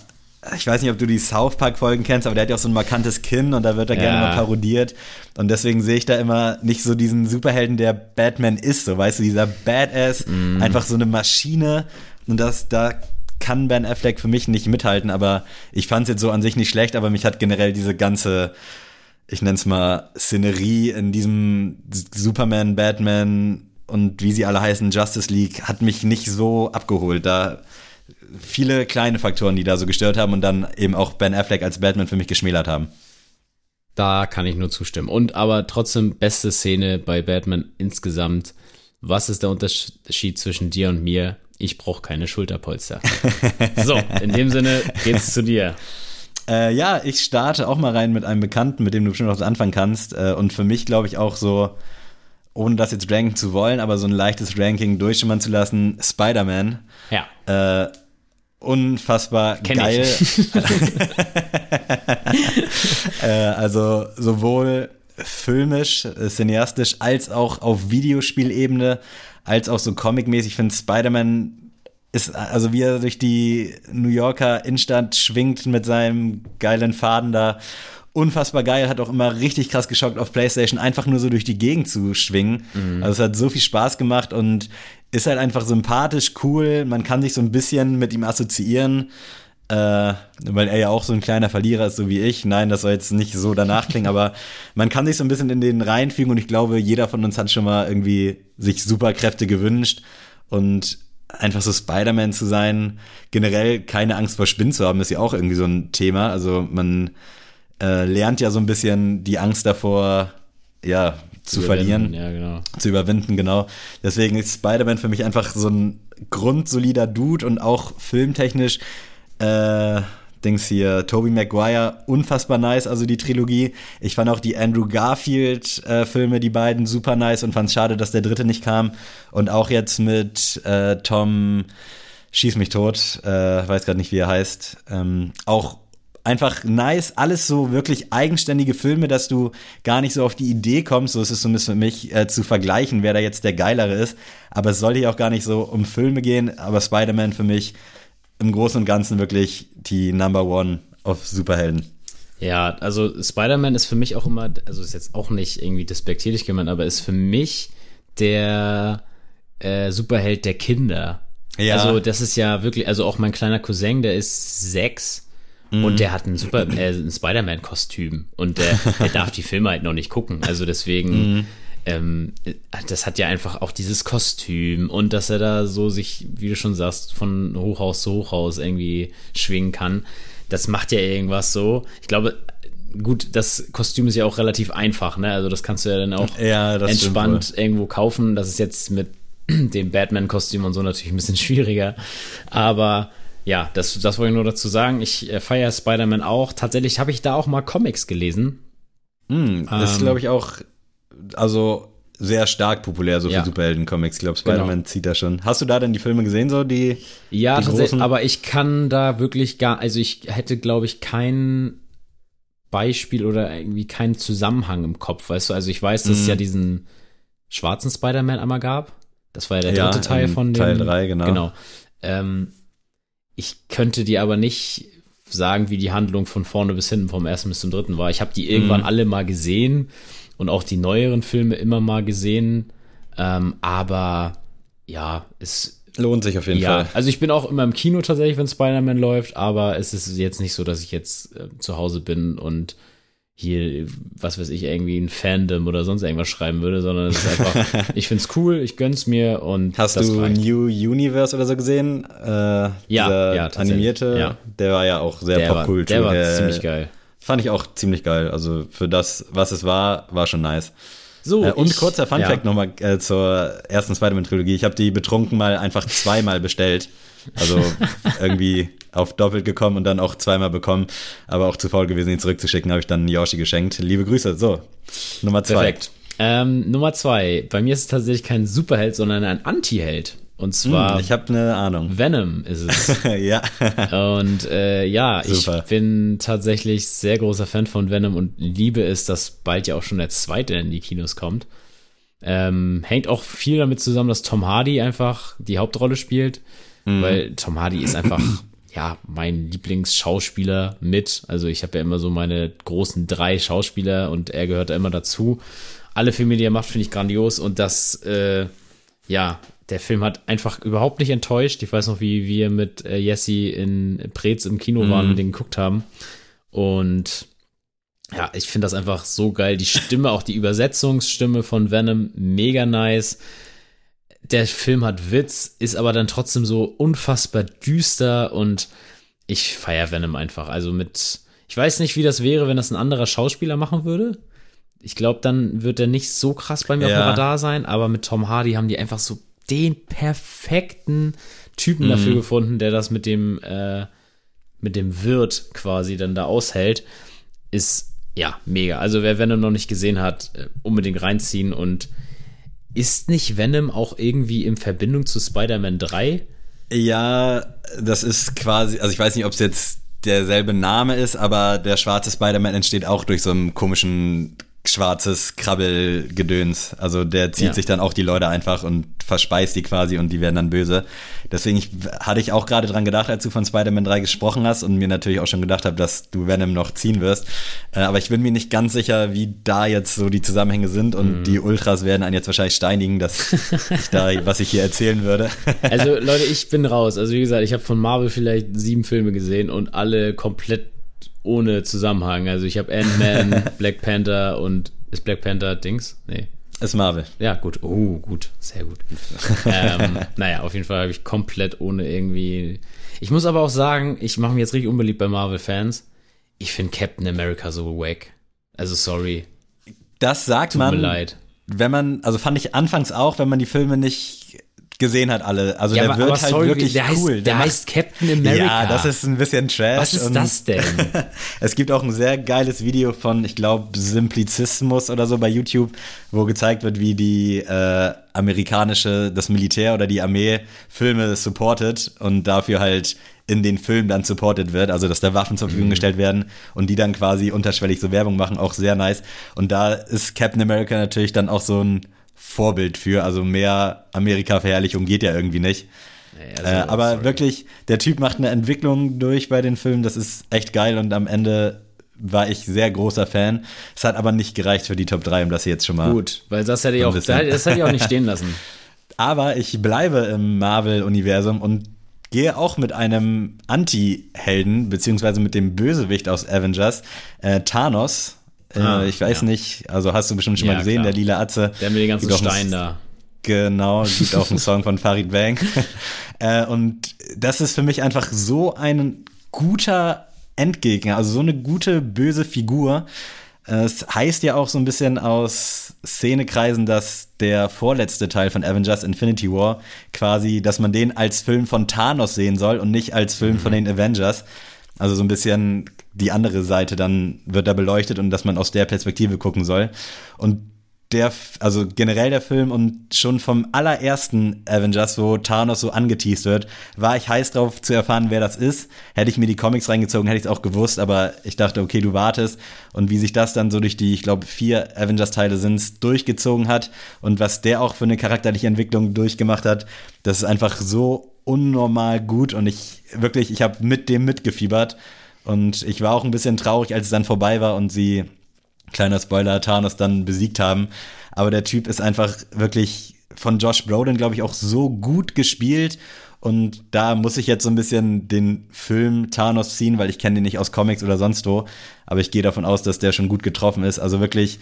ich weiß nicht, ob du die South Park-Folgen kennst, aber der hat ja auch so ein markantes Kinn und da wird er ja. gerne mal parodiert. Und deswegen sehe ich da immer nicht so diesen Superhelden, der Batman ist, so weißt du, dieser Badass, mm. einfach so eine Maschine. Und das, da kann Ben Affleck für mich nicht mithalten, aber ich fand es jetzt so an sich nicht schlecht, aber mich hat generell diese ganze, ich nenne es mal, Szenerie in diesem Superman, Batman und wie sie alle heißen, Justice League, hat mich nicht so abgeholt. Da viele kleine Faktoren, die da so gestört haben und dann eben auch Ben Affleck als Batman für mich geschmälert haben. Da kann ich nur zustimmen. Und aber trotzdem beste Szene bei Batman insgesamt. Was ist der Unterschied zwischen dir und mir? Ich brauche keine Schulterpolster. so, in dem Sinne geht's zu dir. Äh, ja, ich starte auch mal rein mit einem Bekannten, mit dem du bestimmt was anfangen kannst. Äh, und für mich glaube ich auch so, ohne das jetzt ranken zu wollen, aber so ein leichtes Ranking durchschimmern zu lassen, Spider-Man. Ja. Äh, unfassbar Kenn geil. äh, also sowohl filmisch, äh, cineastisch, als auch auf Videospielebene, als auch so comicmäßig. Ich finde Spider-Man ist, also wie er durch die New Yorker Innenstadt schwingt mit seinem geilen Faden da. Unfassbar geil, hat auch immer richtig krass geschockt auf PlayStation, einfach nur so durch die Gegend zu schwingen. Mhm. Also es hat so viel Spaß gemacht und ist halt einfach sympathisch, cool. Man kann sich so ein bisschen mit ihm assoziieren, äh, weil er ja auch so ein kleiner Verlierer ist, so wie ich. Nein, das soll jetzt nicht so danach klingen, aber man kann sich so ein bisschen in den reinfügen und ich glaube, jeder von uns hat schon mal irgendwie sich Superkräfte gewünscht und einfach so Spider-Man zu sein, generell keine Angst vor Spinnen zu haben, ist ja auch irgendwie so ein Thema. Also man äh, lernt ja so ein bisschen die Angst davor, ja, zu, verlieren, ja, genau. zu überwinden, genau. Deswegen ist Spider-Man für mich einfach so ein grundsolider Dude und auch filmtechnisch äh, Dings hier, Tobey Maguire, unfassbar nice, also die Trilogie. Ich fand auch die Andrew Garfield-Filme, äh, die beiden, super nice und fand es schade, dass der dritte nicht kam. Und auch jetzt mit äh, Tom Schieß mich tot, äh, weiß gerade nicht, wie er heißt. Ähm, auch einfach nice, alles so wirklich eigenständige Filme, dass du gar nicht so auf die Idee kommst, so ist es zumindest für mich, äh, zu vergleichen, wer da jetzt der geilere ist. Aber es soll hier auch gar nicht so um Filme gehen, aber Spider-Man für mich im Großen und Ganzen wirklich die Number One auf Superhelden. Ja, also Spider-Man ist für mich auch immer, also ist jetzt auch nicht irgendwie despektierlich gemeint, aber ist für mich der äh, Superheld der Kinder. Ja. Also das ist ja wirklich, also auch mein kleiner Cousin, der ist sechs mhm. und der hat ein Super, äh, ein Spider-Man-Kostüm und der, der darf die Filme halt noch nicht gucken. Also deswegen. Mhm ähm, das hat ja einfach auch dieses Kostüm und dass er da so sich, wie du schon sagst, von Hochhaus zu Hochhaus irgendwie schwingen kann. Das macht ja irgendwas so. Ich glaube, gut, das Kostüm ist ja auch relativ einfach, ne? Also das kannst du ja dann auch ja, entspannt irgendwo kaufen. Das ist jetzt mit dem Batman-Kostüm und so natürlich ein bisschen schwieriger. Aber ja, das, das wollte ich nur dazu sagen. Ich äh, feiere Spider-Man auch. Tatsächlich habe ich da auch mal Comics gelesen. Mm, das ist, ähm, glaube ich, auch also sehr stark populär, so ja. für Superhelden-Comics. Ich glaube, Spider-Man genau. zieht da schon. Hast du da denn die Filme gesehen, so die? Ja, die tatsächlich, großen? aber ich kann da wirklich gar, also ich hätte, glaube ich, kein Beispiel oder irgendwie keinen Zusammenhang im Kopf, weißt du? Also ich weiß, dass mhm. es ja diesen schwarzen Spider-Man einmal gab. Das war ja der dritte ja, Teil von dem. Teil 3, genau. Genau. Ähm, ich könnte dir aber nicht sagen, wie die Handlung von vorne bis hinten, vom ersten bis zum dritten war. Ich habe die irgendwann mhm. alle mal gesehen und auch die neueren Filme immer mal gesehen. Ähm, aber ja, es lohnt sich auf jeden ja, Fall. Also ich bin auch immer im Kino tatsächlich, wenn Spider-Man läuft, aber es ist jetzt nicht so, dass ich jetzt äh, zu Hause bin und hier, was weiß ich, irgendwie ein Fandom oder sonst irgendwas schreiben würde, sondern es ist einfach, ich find's cool, ich gönn's mir und Hast du reicht. New Universe oder so gesehen? Äh, ja, ja, animierte, ja. der war ja auch sehr Popkultur. Der war, der war ziemlich geil. Fand ich auch ziemlich geil. Also für das, was es war, war schon nice. So, äh, und ich, kurzer Funfact ja. nochmal äh, zur ersten Spider-Man-Trilogie. Ich habe die betrunken mal einfach zweimal bestellt. Also irgendwie auf doppelt gekommen und dann auch zweimal bekommen. Aber auch zu faul gewesen, ihn zurückzuschicken, habe ich dann Yoshi geschenkt. Liebe Grüße. So, Nummer zwei. Perfekt. Ähm, Nummer zwei. Bei mir ist es tatsächlich kein Superheld, sondern ein Anti-Held. Und zwar. Hm, ich habe eine Ahnung. Venom ist es. ja. Und äh, ja, Super. ich bin tatsächlich sehr großer Fan von Venom und liebe es, dass bald ja auch schon der zweite in die Kinos kommt. Ähm, hängt auch viel damit zusammen, dass Tom Hardy einfach die Hauptrolle spielt, mhm. weil Tom Hardy ist einfach ja mein Lieblingsschauspieler mit. Also ich habe ja immer so meine großen drei Schauspieler und er gehört da immer dazu. Alle Filme, die er macht, finde ich grandios und das äh, ja der Film hat einfach überhaupt nicht enttäuscht. Ich weiß noch, wie wir mit äh, Jesse in Preetz im Kino waren mhm. und den geguckt haben. Und ja, ich finde das einfach so geil. Die Stimme, auch die Übersetzungsstimme von Venom, mega nice. Der Film hat Witz, ist aber dann trotzdem so unfassbar düster und ich feiere Venom einfach. Also mit, ich weiß nicht, wie das wäre, wenn das ein anderer Schauspieler machen würde. Ich glaube, dann wird er nicht so krass bei mir ja. auf dem Radar sein, aber mit Tom Hardy haben die einfach so den perfekten Typen mhm. dafür gefunden, der das mit dem, äh, mit dem Wirt quasi dann da aushält. Ist ja mega. Also wer Venom noch nicht gesehen hat, äh, unbedingt reinziehen und ist nicht Venom auch irgendwie in Verbindung zu Spider-Man 3? Ja, das ist quasi, also ich weiß nicht, ob es jetzt derselbe Name ist, aber der schwarze Spider-Man entsteht auch durch so einen komischen schwarzes Krabbelgedöns. Also der zieht ja. sich dann auch die Leute einfach und verspeist die quasi und die werden dann böse. Deswegen ich, hatte ich auch gerade dran gedacht, als du von Spider-Man 3 gesprochen hast und mir natürlich auch schon gedacht habe, dass du Venom noch ziehen wirst. Äh, aber ich bin mir nicht ganz sicher, wie da jetzt so die Zusammenhänge sind und mhm. die Ultras werden einen jetzt wahrscheinlich steinigen, dass ich da, was ich hier erzählen würde. also Leute, ich bin raus. Also wie gesagt, ich habe von Marvel vielleicht sieben Filme gesehen und alle komplett ohne Zusammenhang. Also ich habe Ant-Man, Black Panther und ist Black Panther Dings? Nee. Ist Marvel. Ja, gut. Oh, gut. Sehr gut. ähm, naja, auf jeden Fall habe ich komplett ohne irgendwie. Ich muss aber auch sagen, ich mache mich jetzt richtig unbeliebt bei Marvel-Fans. Ich finde Captain America so wack. Also sorry. Das sagt Tut man. Mir leid. Wenn man, also fand ich anfangs auch, wenn man die Filme nicht gesehen hat alle. Also ja, der aber, wird aber halt sorry, wirklich der cool. Heißt, der, der heißt Captain America. Ja, das ist ein bisschen Trash. Was ist das denn? es gibt auch ein sehr geiles Video von, ich glaube, Simplizismus oder so bei YouTube, wo gezeigt wird, wie die äh, amerikanische, das Militär oder die Armee Filme supportet und dafür halt in den Filmen dann supported wird, also dass da Waffen zur Verfügung mhm. gestellt werden und die dann quasi unterschwellig so Werbung machen, auch sehr nice. Und da ist Captain America natürlich dann auch so ein Vorbild für. Also mehr Amerika-Verherrlichung geht ja irgendwie nicht. Nee, also, äh, aber sorry. wirklich, der Typ macht eine Entwicklung durch bei den Filmen. Das ist echt geil und am Ende war ich sehr großer Fan. Es hat aber nicht gereicht für die Top 3, um das jetzt schon mal. Gut, weil das hätte ich auch, das hätte ich auch nicht stehen lassen. aber ich bleibe im Marvel-Universum und gehe auch mit einem Anti-Helden, beziehungsweise mit dem Bösewicht aus Avengers, äh, Thanos, äh, ah, ich weiß ja. nicht, also hast du bestimmt schon ja, mal gesehen, klar. der lila Atze. Der mit den ganzen Steinen da. Genau, gibt auch einen Song von Farid Bang. äh, und das ist für mich einfach so ein guter Endgegner, also so eine gute, böse Figur. Es heißt ja auch so ein bisschen aus Szenekreisen, dass der vorletzte Teil von Avengers Infinity War quasi, dass man den als Film von Thanos sehen soll und nicht als Film mhm. von den Avengers. Also so ein bisschen die andere Seite dann wird da beleuchtet und dass man aus der Perspektive gucken soll. Und der, also generell der Film und schon vom allerersten Avengers, wo Thanos so angeteased wird, war ich heiß drauf zu erfahren, wer das ist. Hätte ich mir die Comics reingezogen, hätte ich es auch gewusst, aber ich dachte, okay, du wartest. Und wie sich das dann so durch die, ich glaube, vier Avengers-Teile sind, durchgezogen hat und was der auch für eine charakterliche Entwicklung durchgemacht hat, das ist einfach so unnormal gut und ich wirklich, ich habe mit dem mitgefiebert und ich war auch ein bisschen traurig, als es dann vorbei war und sie, kleiner Spoiler, Thanos dann besiegt haben. Aber der Typ ist einfach wirklich von Josh Brolin, glaube ich, auch so gut gespielt. Und da muss ich jetzt so ein bisschen den Film Thanos ziehen, weil ich kenne den nicht aus Comics oder sonst wo. Aber ich gehe davon aus, dass der schon gut getroffen ist. Also wirklich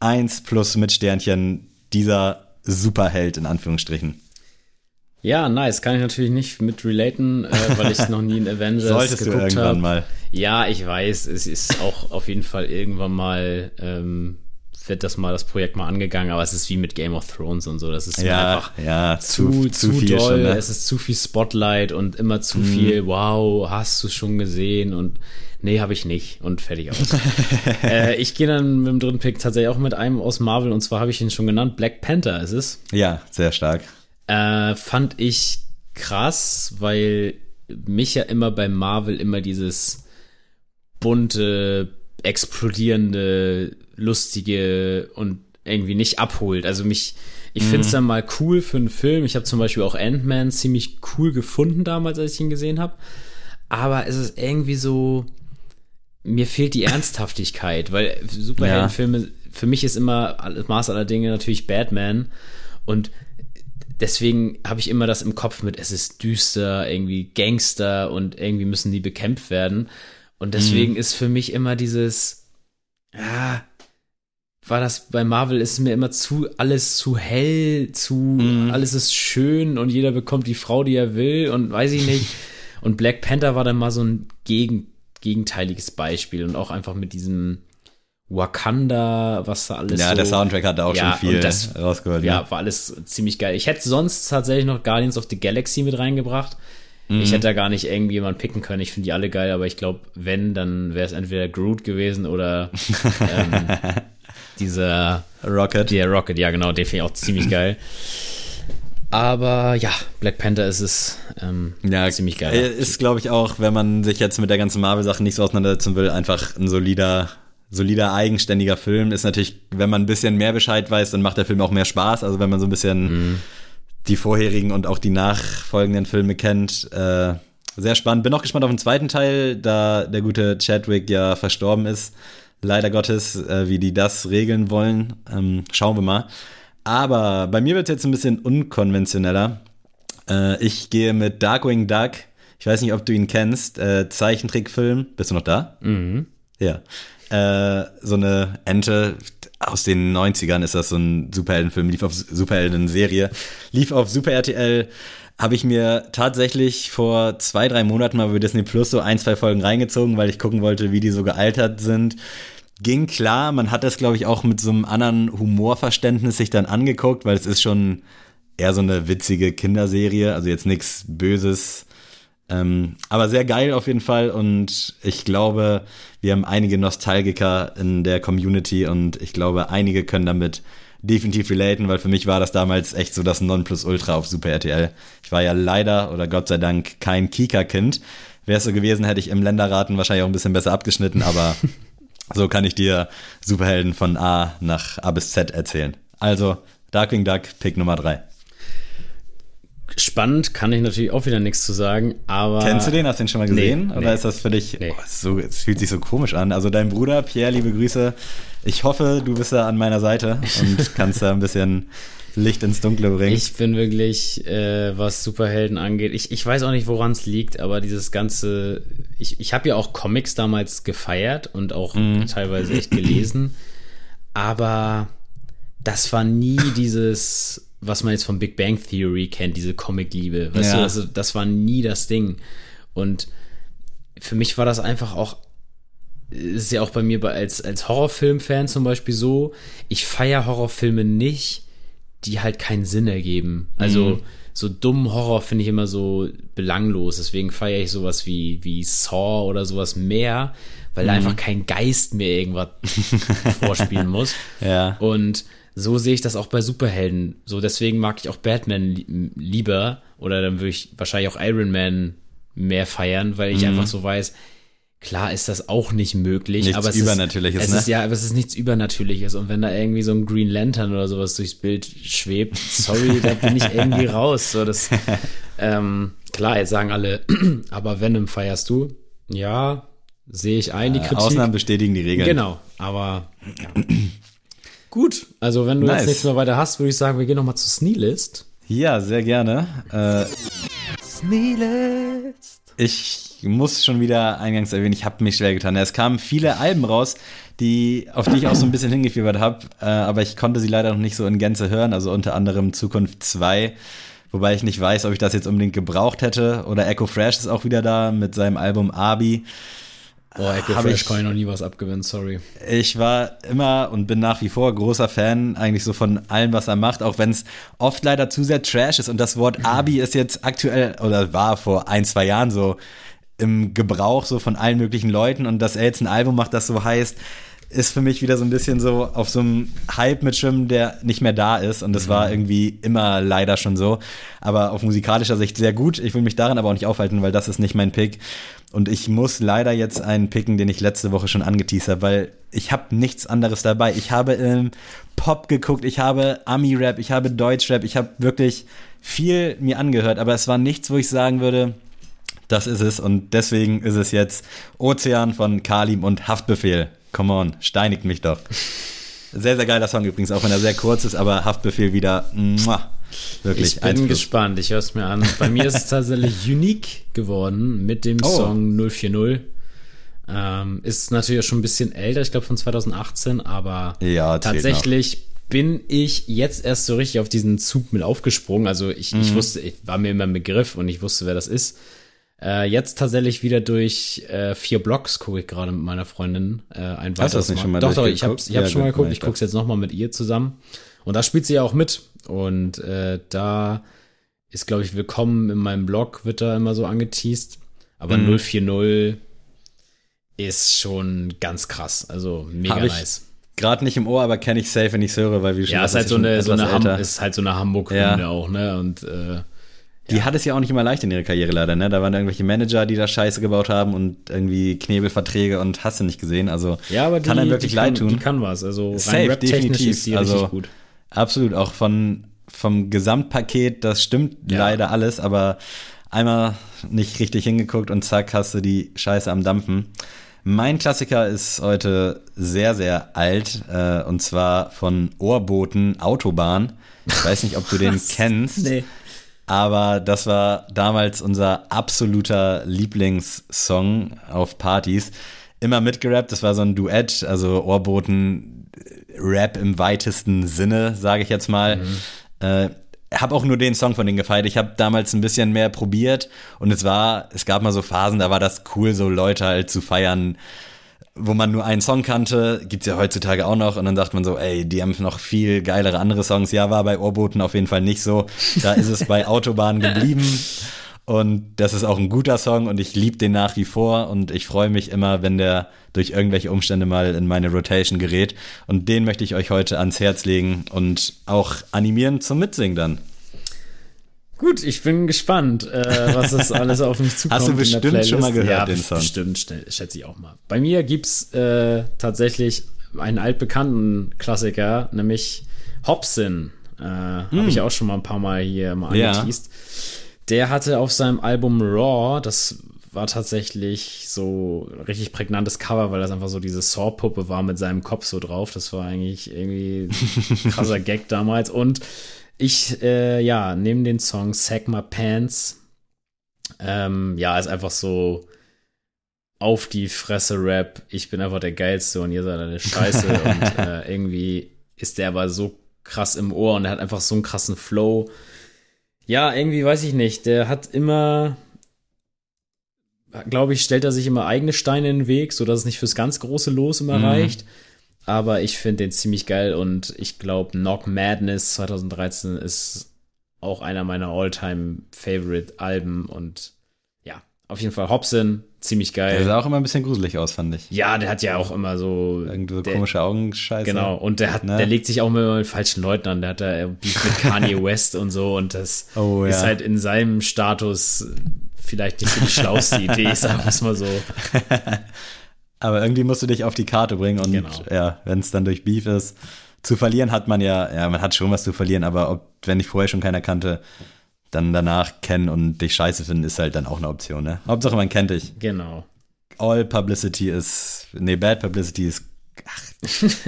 eins plus mit Sternchen dieser Superheld in Anführungsstrichen. Ja, nice. Kann ich natürlich nicht mit relaten, äh, weil ich noch nie in Avengers Solltest geguckt habe. irgendwann hab. mal. Ja, ich weiß. Es ist auch auf jeden Fall irgendwann mal ähm, wird das mal das Projekt mal angegangen, aber es ist wie mit Game of Thrones und so. Das ist ja, einfach ja, zu, zu, zu doll. Schon, ne? Es ist zu viel Spotlight und immer zu mhm. viel, wow, hast du schon gesehen und nee, habe ich nicht und fertig aus. äh, ich gehe dann mit dem dritten Pick tatsächlich auch mit einem aus Marvel und zwar habe ich ihn schon genannt, Black Panther ist es. Ja, sehr stark. Äh, fand ich krass, weil mich ja immer bei Marvel immer dieses bunte, explodierende, lustige und irgendwie nicht abholt. Also mich, ich mhm. finde es dann mal cool für einen Film. Ich habe zum Beispiel auch Ant-Man ziemlich cool gefunden damals, als ich ihn gesehen habe. Aber es ist irgendwie so, mir fehlt die Ernsthaftigkeit, weil Superheldenfilme, ja. für mich ist immer Maß aller Dinge natürlich Batman. Und deswegen habe ich immer das im Kopf mit, es ist düster, irgendwie Gangster und irgendwie müssen die bekämpft werden. Und deswegen mhm. ist für mich immer dieses, ja, war das bei Marvel ist mir immer zu alles zu hell, zu mhm. alles ist schön und jeder bekommt die Frau, die er will und weiß ich nicht. und Black Panther war dann mal so ein gegen, gegenteiliges Beispiel und auch einfach mit diesem Wakanda, was da alles Ja, so, der Soundtrack hat da auch ja, schon viel das, rausgeholt. Ja, ja, war alles ziemlich geil. Ich hätte sonst tatsächlich noch Guardians of the Galaxy mit reingebracht. Mhm. Ich hätte da gar nicht irgendwie jemanden picken können. Ich finde die alle geil, aber ich glaube, wenn, dann wäre es entweder Groot gewesen oder ähm, dieser Rocket. Der Rocket, ja genau, den finde ich auch ziemlich geil. Aber ja, Black Panther ist es ähm, ja, ziemlich geil. Ist, glaube ich, auch, wenn man sich jetzt mit der ganzen Marvel-Sache nicht so auseinandersetzen will, einfach ein solider solider, eigenständiger Film. Ist natürlich, wenn man ein bisschen mehr Bescheid weiß, dann macht der Film auch mehr Spaß. Also wenn man so ein bisschen mhm. die vorherigen und auch die nachfolgenden Filme kennt. Äh, sehr spannend. Bin auch gespannt auf den zweiten Teil, da der gute Chadwick ja verstorben ist. Leider Gottes, äh, wie die das regeln wollen. Ähm, schauen wir mal. Aber bei mir wird es jetzt ein bisschen unkonventioneller. Äh, ich gehe mit Darkwing Duck. Ich weiß nicht, ob du ihn kennst. Äh, Zeichentrickfilm. Bist du noch da? Mhm. Ja. Äh, so eine Ente aus den 90ern ist das so ein Superheldenfilm, lief auf Superhelden-Serie, lief auf Super RTL, habe ich mir tatsächlich vor zwei, drei Monaten mal über Disney Plus so ein, zwei Folgen reingezogen, weil ich gucken wollte, wie die so gealtert sind. Ging klar, man hat das, glaube ich, auch mit so einem anderen Humorverständnis sich dann angeguckt, weil es ist schon eher so eine witzige Kinderserie, also jetzt nichts Böses. Ähm, aber sehr geil auf jeden Fall und ich glaube, wir haben einige Nostalgiker in der Community und ich glaube, einige können damit definitiv relaten, weil für mich war das damals echt so das Nonplusultra auf Super RTL. Ich war ja leider oder Gott sei Dank kein Kika-Kind. Wäre es so gewesen, hätte ich im Länderraten wahrscheinlich auch ein bisschen besser abgeschnitten, aber so kann ich dir Superhelden von A nach A bis Z erzählen. Also, Darkwing Duck, Pick Nummer 3. Spannend kann ich natürlich auch wieder nichts zu sagen, aber. Kennst du den? Hast du den schon mal gesehen? Nee, Oder nee. ist das für dich. Nee. Oh, so, es fühlt sich so komisch an. Also dein Bruder, Pierre, liebe Grüße. Ich hoffe, du bist da an meiner Seite und kannst da ein bisschen Licht ins Dunkle bringen. Ich bin wirklich, äh, was Superhelden angeht. Ich, ich weiß auch nicht, woran es liegt, aber dieses ganze. Ich, ich habe ja auch Comics damals gefeiert und auch mm. teilweise echt gelesen. Aber das war nie dieses was man jetzt von Big Bang Theory kennt, diese Comic-Liebe. Weißt ja. du, also das war nie das Ding. Und für mich war das einfach auch, ist ja auch bei mir als, als Horrorfilm-Fan zum Beispiel so, ich feiere Horrorfilme nicht, die halt keinen Sinn ergeben. Also mhm. so dummen Horror finde ich immer so belanglos. Deswegen feiere ich sowas wie, wie Saw oder sowas mehr, weil mhm. da einfach kein Geist mehr irgendwas vorspielen muss. Ja. Und so sehe ich das auch bei Superhelden. So, deswegen mag ich auch Batman lieber oder dann würde ich wahrscheinlich auch Iron Man mehr feiern, weil ich mhm. einfach so weiß, klar ist das auch nicht möglich, nichts aber es Übernatürliches, ist, es ist ja, aber es ist nichts Übernatürliches und wenn da irgendwie so ein Green Lantern oder sowas durchs Bild schwebt, sorry, da bin ich irgendwie raus. So, das, ähm, klar, jetzt sagen alle, aber Venom feierst du? Ja, sehe ich ein, die Kritik. Ausnahmen bestätigen die Regeln. Genau, aber ja. Gut, also wenn du nice. jetzt nichts mehr weiter hast, würde ich sagen, wir gehen nochmal zu Sneelist. Ja, sehr gerne. Äh, Sneelist. Ich muss schon wieder eingangs erwähnen, ich habe mich schwer getan. Es kamen viele Alben raus, die, auf die ich auch so ein bisschen hingefiebert habe, äh, aber ich konnte sie leider noch nicht so in Gänze hören, also unter anderem Zukunft 2. Wobei ich nicht weiß, ob ich das jetzt unbedingt gebraucht hätte. Oder Echo Fresh ist auch wieder da mit seinem Album Abi. Boah, Echo Fresh ich, kann ich noch nie was abgewinnen, sorry. Ich war immer und bin nach wie vor großer Fan eigentlich so von allem, was er macht, auch wenn es oft leider zu sehr Trash ist und das Wort Abi ist jetzt aktuell oder war vor ein, zwei Jahren so im Gebrauch so von allen möglichen Leuten und dass er jetzt ein Album macht, das so heißt, ist für mich wieder so ein bisschen so auf so einem Hype mit Schwimmen, der nicht mehr da ist. Und das mhm. war irgendwie immer leider schon so. Aber auf musikalischer Sicht sehr gut. Ich will mich daran aber auch nicht aufhalten, weil das ist nicht mein Pick. Und ich muss leider jetzt einen picken, den ich letzte Woche schon angeteasert habe, weil ich habe nichts anderes dabei. Ich habe ähm, Pop geguckt, ich habe Ami-Rap, ich habe Deutsch-Rap, ich habe wirklich viel mir angehört, aber es war nichts, wo ich sagen würde, das ist es. Und deswegen ist es jetzt Ozean von Kalim und Haftbefehl. Come on, steinigt mich doch. Sehr, sehr geiler Song übrigens, auch wenn er sehr kurz ist, aber Haftbefehl wieder. Muah. Wirklich. Ich bin Einfluss. gespannt, ich höre es mir an. Bei mir ist es tatsächlich unique geworden mit dem oh. Song 040. Ähm, ist natürlich schon ein bisschen älter, ich glaube von 2018, aber ja, tatsächlich bin ich jetzt erst so richtig auf diesen Zug mit aufgesprungen. Also ich, mhm. ich wusste, ich war mir immer im Begriff und ich wusste, wer das ist. Äh, jetzt tatsächlich wieder durch äh, vier Blogs gucke ich gerade mit meiner Freundin äh, ein weiteres Hast du das nicht schon mal Doch, doch, ich habe ich ja, schon mal geguckt. Ich gucke es jetzt nochmal mit ihr zusammen. Und da spielt sie ja auch mit. Und äh, da ist, glaube ich, willkommen in meinem Blog, wird da immer so angeteased. Aber mhm. 040 ist schon ganz krass. Also mega Hab nice. Gerade nicht im Ohr, aber kenne ich safe, wenn ich höre, weil wie schon Ja, ist halt so eine, so eine Ham ist halt so eine Hamburg-Hymne ja. auch, ne? Und äh, Die ja. hat es ja auch nicht immer leicht in ihrer Karriere leider, ne? Da waren irgendwelche Manager, die da Scheiße gebaut haben und irgendwie Knebelverträge und hast du nicht gesehen. Also ja, aber kann einem wirklich leid tun. Die kann was. Also rein Safe, definitiv. Ist die also gut. absolut auch von vom Gesamtpaket, das stimmt ja. leider alles, aber einmal nicht richtig hingeguckt und zack hast du die Scheiße am Dampfen. Mein Klassiker ist heute sehr, sehr alt äh, und zwar von Ohrboten Autobahn. Ich weiß nicht, ob du den kennst. Nee. Aber das war damals unser absoluter Lieblingssong auf Partys. Immer mitgerappt, das war so ein Duett, also Ohrboten Rap im weitesten Sinne, sage ich jetzt mal. Mhm. Äh, habe auch nur den Song von denen gefeiert. Ich habe damals ein bisschen mehr probiert und es war, es gab mal so Phasen, da war das cool, so Leute halt zu feiern, wo man nur einen Song kannte, gibt's ja heutzutage auch noch und dann dachte man so, ey, die haben noch viel geilere andere Songs. Ja, war bei Ohrboten auf jeden Fall nicht so. Da ist es bei Autobahn geblieben und das ist auch ein guter Song und ich liebe den nach wie vor und ich freue mich immer, wenn der durch irgendwelche Umstände mal in meine Rotation gerät und den möchte ich euch heute ans Herz legen und auch animieren zum Mitsingen dann. Gut, ich bin gespannt, äh, was das alles auf mich zukommt. Hast du bestimmt schon mal gehört, ja, den Song? Bestimmt, schätze ich auch mal. Bei mir gibt's äh, tatsächlich einen altbekannten Klassiker, nämlich Hobson. Äh, hm. Habe ich auch schon mal ein paar Mal hier mal angeteased. Ja. Der hatte auf seinem Album Raw, das war tatsächlich so richtig prägnantes Cover, weil das einfach so diese Saw-Puppe war mit seinem Kopf so drauf. Das war eigentlich irgendwie ein krasser Gag damals. Und ich, äh, ja, nehme den Song Sack My Pants. Ähm, ja, ist einfach so auf die Fresse Rap. Ich bin einfach der Geilste und ihr seid eine Scheiße. und äh, irgendwie ist der aber so krass im Ohr und er hat einfach so einen krassen Flow. Ja, irgendwie weiß ich nicht. Der hat immer, glaube ich, stellt er sich immer eigene Steine in den Weg, sodass es nicht fürs ganz große Los immer mhm. reicht aber ich finde den ziemlich geil und ich glaube, Knock Madness 2013 ist auch einer meiner All-Time Favorite Alben und ja, auf jeden Fall Hobson, ziemlich geil. Der sah auch immer ein bisschen gruselig aus, fand ich. Ja, der hat ja auch immer so irgendwie so der, komische Augenscheiße. Genau, und der hat ne? der legt sich auch immer mit falschen Leuten an, der hat da Beef mit Kanye West und so und das oh, ist halt in seinem Status vielleicht nicht so die schlauste Idee, sagen wir es mal so. Aber irgendwie musst du dich auf die Karte bringen und genau. ja, wenn es dann durch Beef ist, zu verlieren hat man ja, ja, man hat schon was zu verlieren, aber ob, wenn ich vorher schon keiner kannte, dann danach kennen und dich scheiße finden, ist halt dann auch eine Option, ne? Hauptsache man kennt dich. Genau. All Publicity ist, nee, Bad Publicity ist, ach,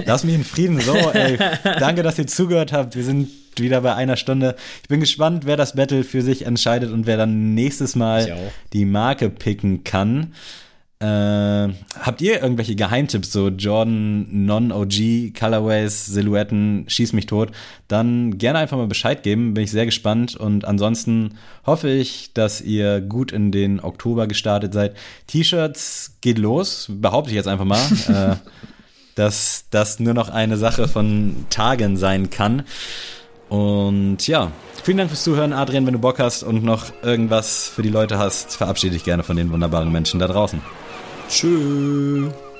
lass mich in Frieden, so, ey, danke, dass ihr zugehört habt, wir sind wieder bei einer Stunde. Ich bin gespannt, wer das Battle für sich entscheidet und wer dann nächstes Mal die Marke picken kann. Äh, habt ihr irgendwelche Geheimtipps, so Jordan Non-OG, Colorways, Silhouetten, schieß mich tot? Dann gerne einfach mal Bescheid geben, bin ich sehr gespannt. Und ansonsten hoffe ich, dass ihr gut in den Oktober gestartet seid. T-Shirts geht los, behaupte ich jetzt einfach mal. äh, dass das nur noch eine Sache von Tagen sein kann. Und ja, vielen Dank fürs Zuhören, Adrian. Wenn du Bock hast und noch irgendwas für die Leute hast, verabschiede dich gerne von den wunderbaren Menschen da draußen. Tschüss.